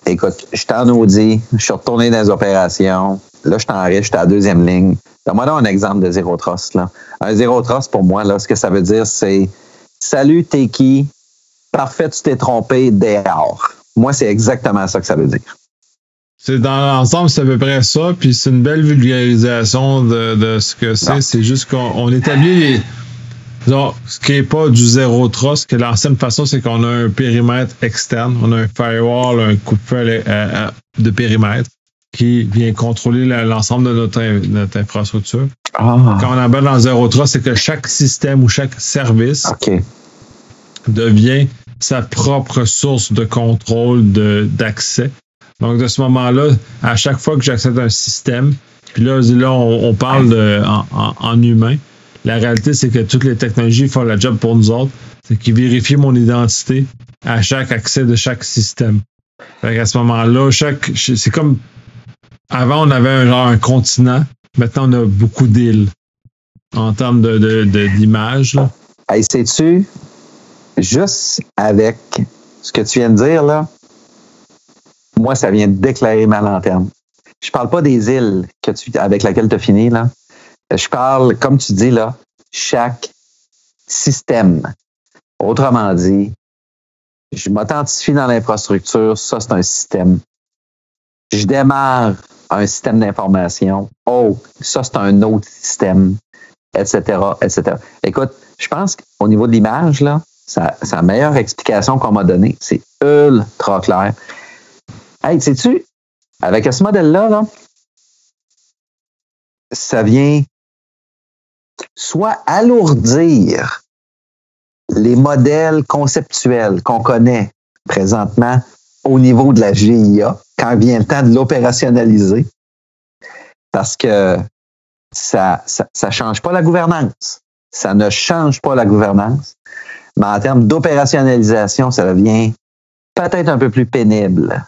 Écoute, je suis en je suis retourné dans les opérations. Là, je suis en je suis à la deuxième ligne. Donne-moi un exemple de zéro trust, là. Un zéro trust, pour moi, là, ce que ça veut dire, c'est Salut, t'es qui? Parfait, tu t'es trompé, dehors. Moi, c'est exactement ça que ça veut dire. C'est dans l'ensemble, c'est à peu près ça, puis c'est une belle vulgarisation de, ce que c'est. C'est juste qu'on établit les. ce qui n'est pas du zéro trust, que l'ancienne façon, c'est qu'on a un périmètre externe, on a un firewall, un coup euh, euh, de périmètre qui vient contrôler l'ensemble de notre, notre infrastructure. Ah. Quand on embarque dans zéro trust, c'est que chaque système ou chaque service devient sa propre source de contrôle d'accès. Donc, de ce moment-là, à chaque fois que j'accède à un système, puis là, là on, parle de, en, humain, la réalité, c'est que toutes les technologies font la job pour nous autres. C'est qu'ils vérifient mon identité à chaque accès de chaque système. Fait à ce moment-là, chaque, c'est comme avant, on avait un, continent. Maintenant, on a beaucoup d'îles en termes de, d'image. De, hey, sais-tu, juste avec ce que tu viens de dire, là, moi, ça vient d'éclairer ma lanterne. Je parle pas des îles que tu, avec lesquelles tu as fini, là. Je parle, comme tu dis, là, chaque système. Autrement dit, je m'authentifie dans l'infrastructure, ça, c'est un système. Je démarre un système d'information. Oh, ça, c'est un autre système, etc., etc. Écoute, je pense qu'au niveau de l'image, là, la meilleure explication qu'on m'a donnée. C'est ultra clair. Hey, sais-tu, avec ce modèle-là, là, ça vient soit alourdir les modèles conceptuels qu'on connaît présentement au niveau de la GIA quand vient le temps de l'opérationnaliser parce que ça, ça, ça change pas la gouvernance. Ça ne change pas la gouvernance. Mais en termes d'opérationnalisation, ça devient peut-être un peu plus pénible.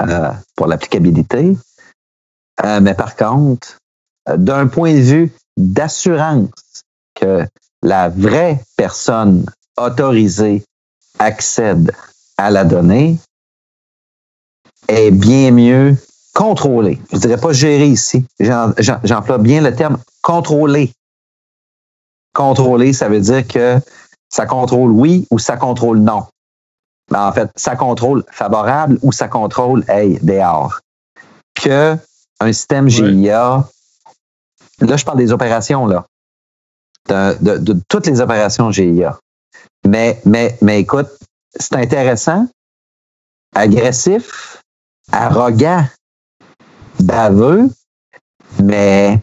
Euh, pour l'applicabilité. Euh, mais par contre, d'un point de vue d'assurance que la vraie personne autorisée accède à la donnée est bien mieux contrôlée. Je dirais pas gérer ici. J'emploie bien le terme contrôler. Contrôler, ça veut dire que ça contrôle oui ou ça contrôle non. Ben, en fait, ça contrôle favorable ou ça contrôle, hey, dehors. Que un système GIA, là, je parle des opérations, là. De, de, de toutes les opérations GIA. Mais, mais, mais écoute, c'est intéressant, agressif, arrogant, baveux, mais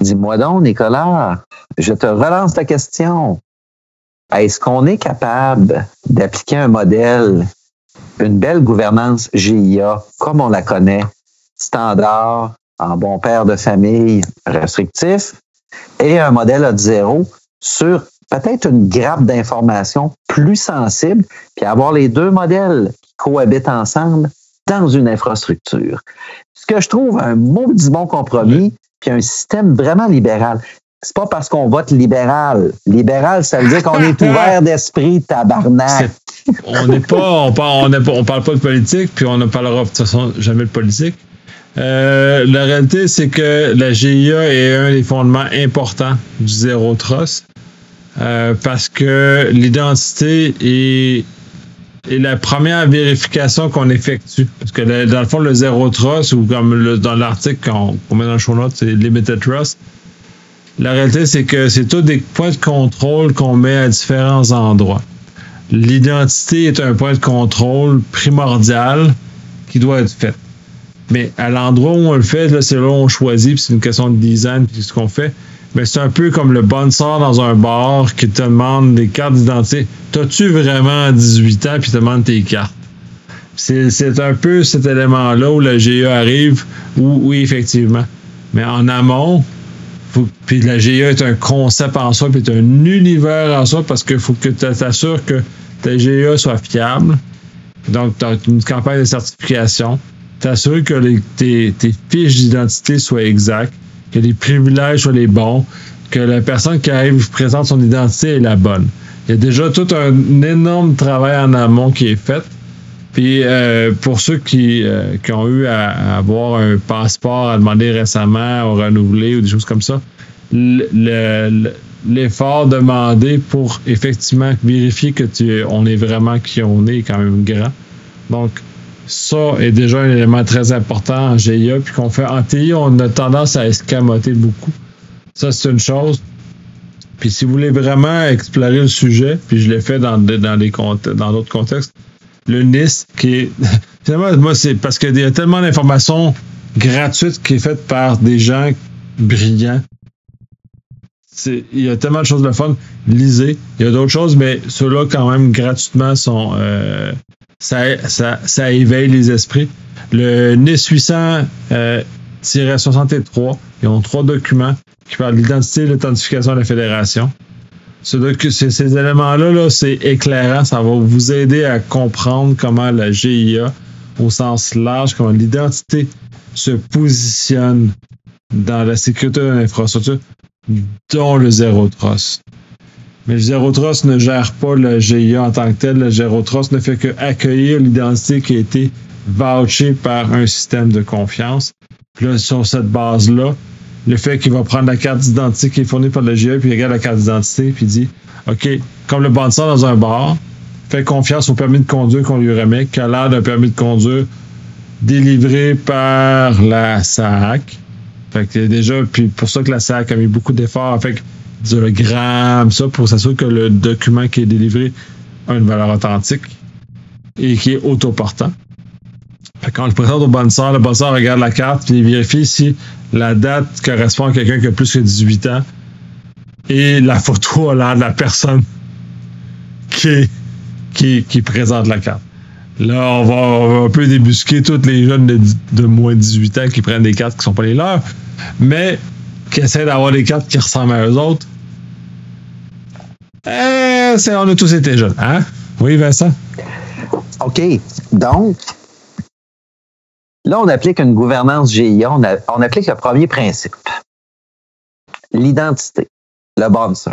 dis-moi donc, Nicolas, je te relance la question. Est-ce qu'on est capable d'appliquer un modèle, une belle gouvernance GIA comme on la connaît, standard, en bon père de famille, restrictif, et un modèle à zéro sur peut-être une grappe d'informations plus sensible, puis avoir les deux modèles qui cohabitent ensemble dans une infrastructure. Ce que je trouve un maudit bon compromis, puis un système vraiment libéral. C'est pas parce qu'on vote libéral. Libéral, ça veut dire qu'on est ouvert d'esprit, tabarnak. On n'est pas, on parle, on, parle pas de politique, puis on ne parlera de toute façon jamais de politique. Euh, la réalité, c'est que la GIA est un des fondements importants du zéro trust euh, parce que l'identité est, est, la première vérification qu'on effectue. Parce que dans le fond, le zéro trust, ou comme dans l'article qu'on met dans le show notes, c'est limited trust. La réalité, c'est que c'est tous des points de contrôle qu'on met à différents endroits. L'identité est un point de contrôle primordial qui doit être fait. Mais à l'endroit où on le fait, c'est là où on choisit, puis c'est une question de design, puis ce qu'on fait. Mais c'est un peu comme le bon sort dans un bar qui te demande des cartes d'identité. T'as-tu vraiment 18 ans, puis te demande tes cartes? C'est un peu cet élément-là où le GA arrive, où, oui, effectivement. Mais en amont, puis la GA est un concept en soi, puis est un univers en soi, parce qu'il faut que tu t'assures que ta GA soit fiable. Donc, tu as une campagne de certification t'assures que tes, fiches d'identité soient exactes, que les privilèges soient les bons, que la personne qui arrive présente son identité est la bonne. Il y a déjà tout un énorme travail en amont qui est fait. Puis euh, pour ceux qui, euh, ont eu à, avoir un passeport à demander récemment ou renouveler ou des choses comme ça, l'effort demandé pour effectivement vérifier que tu on est vraiment qui on est est quand même grand. Donc, ça est déjà un élément très important en GIA, puis qu'on fait en TI, on a tendance à escamoter beaucoup. Ça, c'est une chose. Puis si vous voulez vraiment explorer le sujet, puis je l'ai fait dans, dans, dans d'autres contextes, le NIST, qui est. Finalement, moi, c'est parce qu'il y a tellement d'informations gratuites qui est faite par des gens brillants. il y a tellement de choses de fun. Lisez. Il y a d'autres choses, mais ceux-là, quand même, gratuitement, sont, euh, ça, ça, ça éveille les esprits. Le NIS 800 euh, 63, ils ont trois documents qui parlent de l'identité et l'authentification de la fédération. Ce ces, ces éléments-là, -là, c'est éclairant. Ça va vous aider à comprendre comment la GIA, au sens large, comment l'identité se positionne dans la sécurité de l'infrastructure, dont le zéro trust. Mais le Zero Trust ne gère pas le GIA en tant que tel. Le Zero Trust ne fait que accueillir l'identité qui a été vouchée par un système de confiance. Puis là, sur cette base-là, le fait qu'il va prendre la carte d'identité qui est fournie par le GIA, puis il regarde la carte d'identité, puis il dit OK, comme le bandit dans un bar, fait confiance au permis de conduire qu'on lui remet, qui a l'air d'un permis de conduire délivré par la SAC. Fait que déjà, puis pour ça que la SAC a mis beaucoup d'efforts. Fait gramme ça, pour s'assurer que le document qui est délivré a une valeur authentique et qui est autoportant. quand on le présente au bonsoir, le bonsoir regarde la carte et vérifie si la date correspond à quelqu'un qui a plus que 18 ans et la photo a l'air de la personne qui, qui, qui présente la carte. Là, on va, un peu débusquer tous les jeunes de, de, moins de 18 ans qui prennent des cartes qui sont pas les leurs, mais qui essaient d'avoir des cartes qui ressemblent à eux autres. Eh, on a tous été jeunes, hein? Oui, Vincent? OK. Donc, là, on applique une gouvernance GIA. On, applique le premier principe. L'identité. Le bouncer.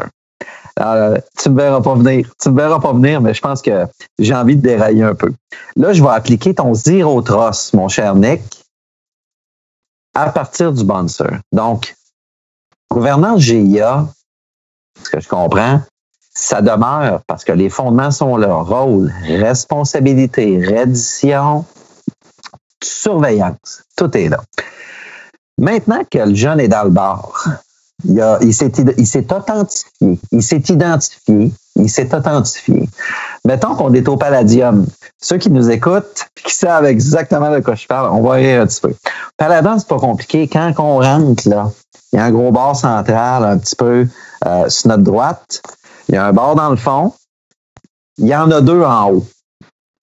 Euh, tu me verras pas venir. Tu me verras pas venir, mais je pense que j'ai envie de dérailler un peu. Là, je vais appliquer ton zero trust, mon cher Nick, à partir du bouncer. Donc, gouvernance GIA, ce que je comprends, ça demeure parce que les fondements sont là. Rôle, responsabilité, reddition, surveillance. Tout est là. Maintenant que le jeune est dans le bar, il, il s'est authentifié, il s'est identifié, il s'est authentifié. Mettons qu'on est au Palladium. Ceux qui nous écoutent, puis qui savent exactement de quoi je parle, on va rire un petit peu. Palladium, c'est pas compliqué. Quand on rentre, là, il y a un gros bar central un petit peu euh, sur notre droite. Il y a un bar dans le fond. Il y en a deux en haut.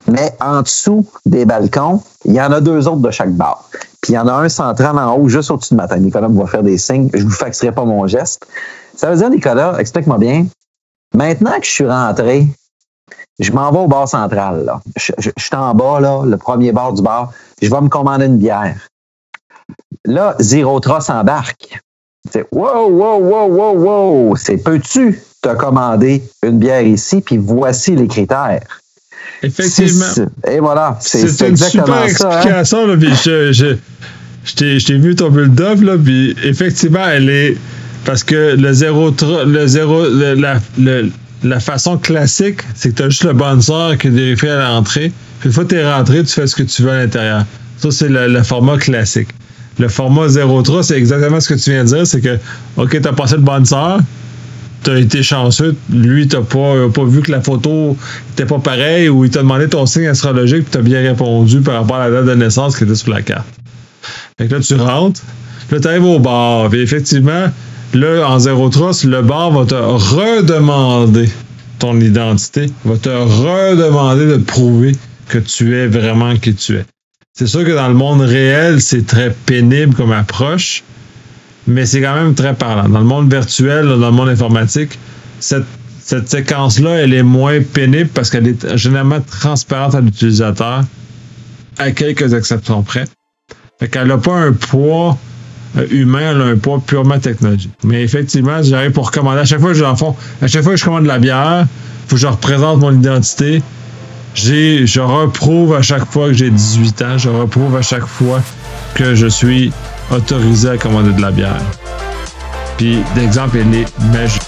Mais en dessous des balcons, il y en a deux autres de chaque bar. Puis il y en a un central en haut, juste au-dessus de ma tête. Nicolas me va faire des signes. Je vous faxerai pas mon geste. Ça veut dire, Nicolas, explique-moi bien. Maintenant que je suis rentré, je m'en vais au bar central. Là. Je, suis en bas, là, le premier bar du bar. Je vais me commander une bière. Là, Zero Trust embarque. C'est wow, wow, wow, wow, wow. C'est peux-tu te commander une bière ici, puis voici les critères. Effectivement. Et voilà. C'est C'est c'est une exactement super ça. hein? explication, là, puis je, je, je t'ai- je t'ai vu ton build-up, là, puis effectivement, elle est. Parce que le zéro. Le zéro le- la, le- la façon classique, c'est que tu as juste le bonsoir qui est vérifié à l'entrée. Une fois que tu es rentré, tu fais ce que tu veux à l'intérieur. Ça, c'est le, le format classique. Le format zéro tra, c'est exactement ce que tu viens de dire. C'est que, OK, tu as passé le bonsoir, tu as été chanceux. Lui, tu pas, pas vu que la photo n'était pas pareille ou il t'a demandé ton signe astrologique puis tu as bien répondu par rapport à la date de naissance qui était sur la carte. Fait que là, tu rentres, là, tu arrives au bar. Puis effectivement, là, en zéro trace, le bar va te redemander ton identité, va te redemander de prouver que tu es vraiment qui tu es. C'est sûr que dans le monde réel, c'est très pénible comme approche, mais c'est quand même très parlant. Dans le monde virtuel, dans le monde informatique, cette, cette séquence-là, elle est moins pénible parce qu'elle est généralement transparente à l'utilisateur, à quelques exceptions près. Fait qu'elle n'a pas un poids euh, humain, elle a un poids purement technologique. Mais effectivement, j'arrive pour commander. À chaque fois que je, à chaque fois que je commande de la bière, faut que je représente mon identité. Je reprouve à chaque fois que j'ai 18 ans, je reprouve à chaque fois que je suis autorisé à commander de la bière. Puis, d'exemple, elle est magique.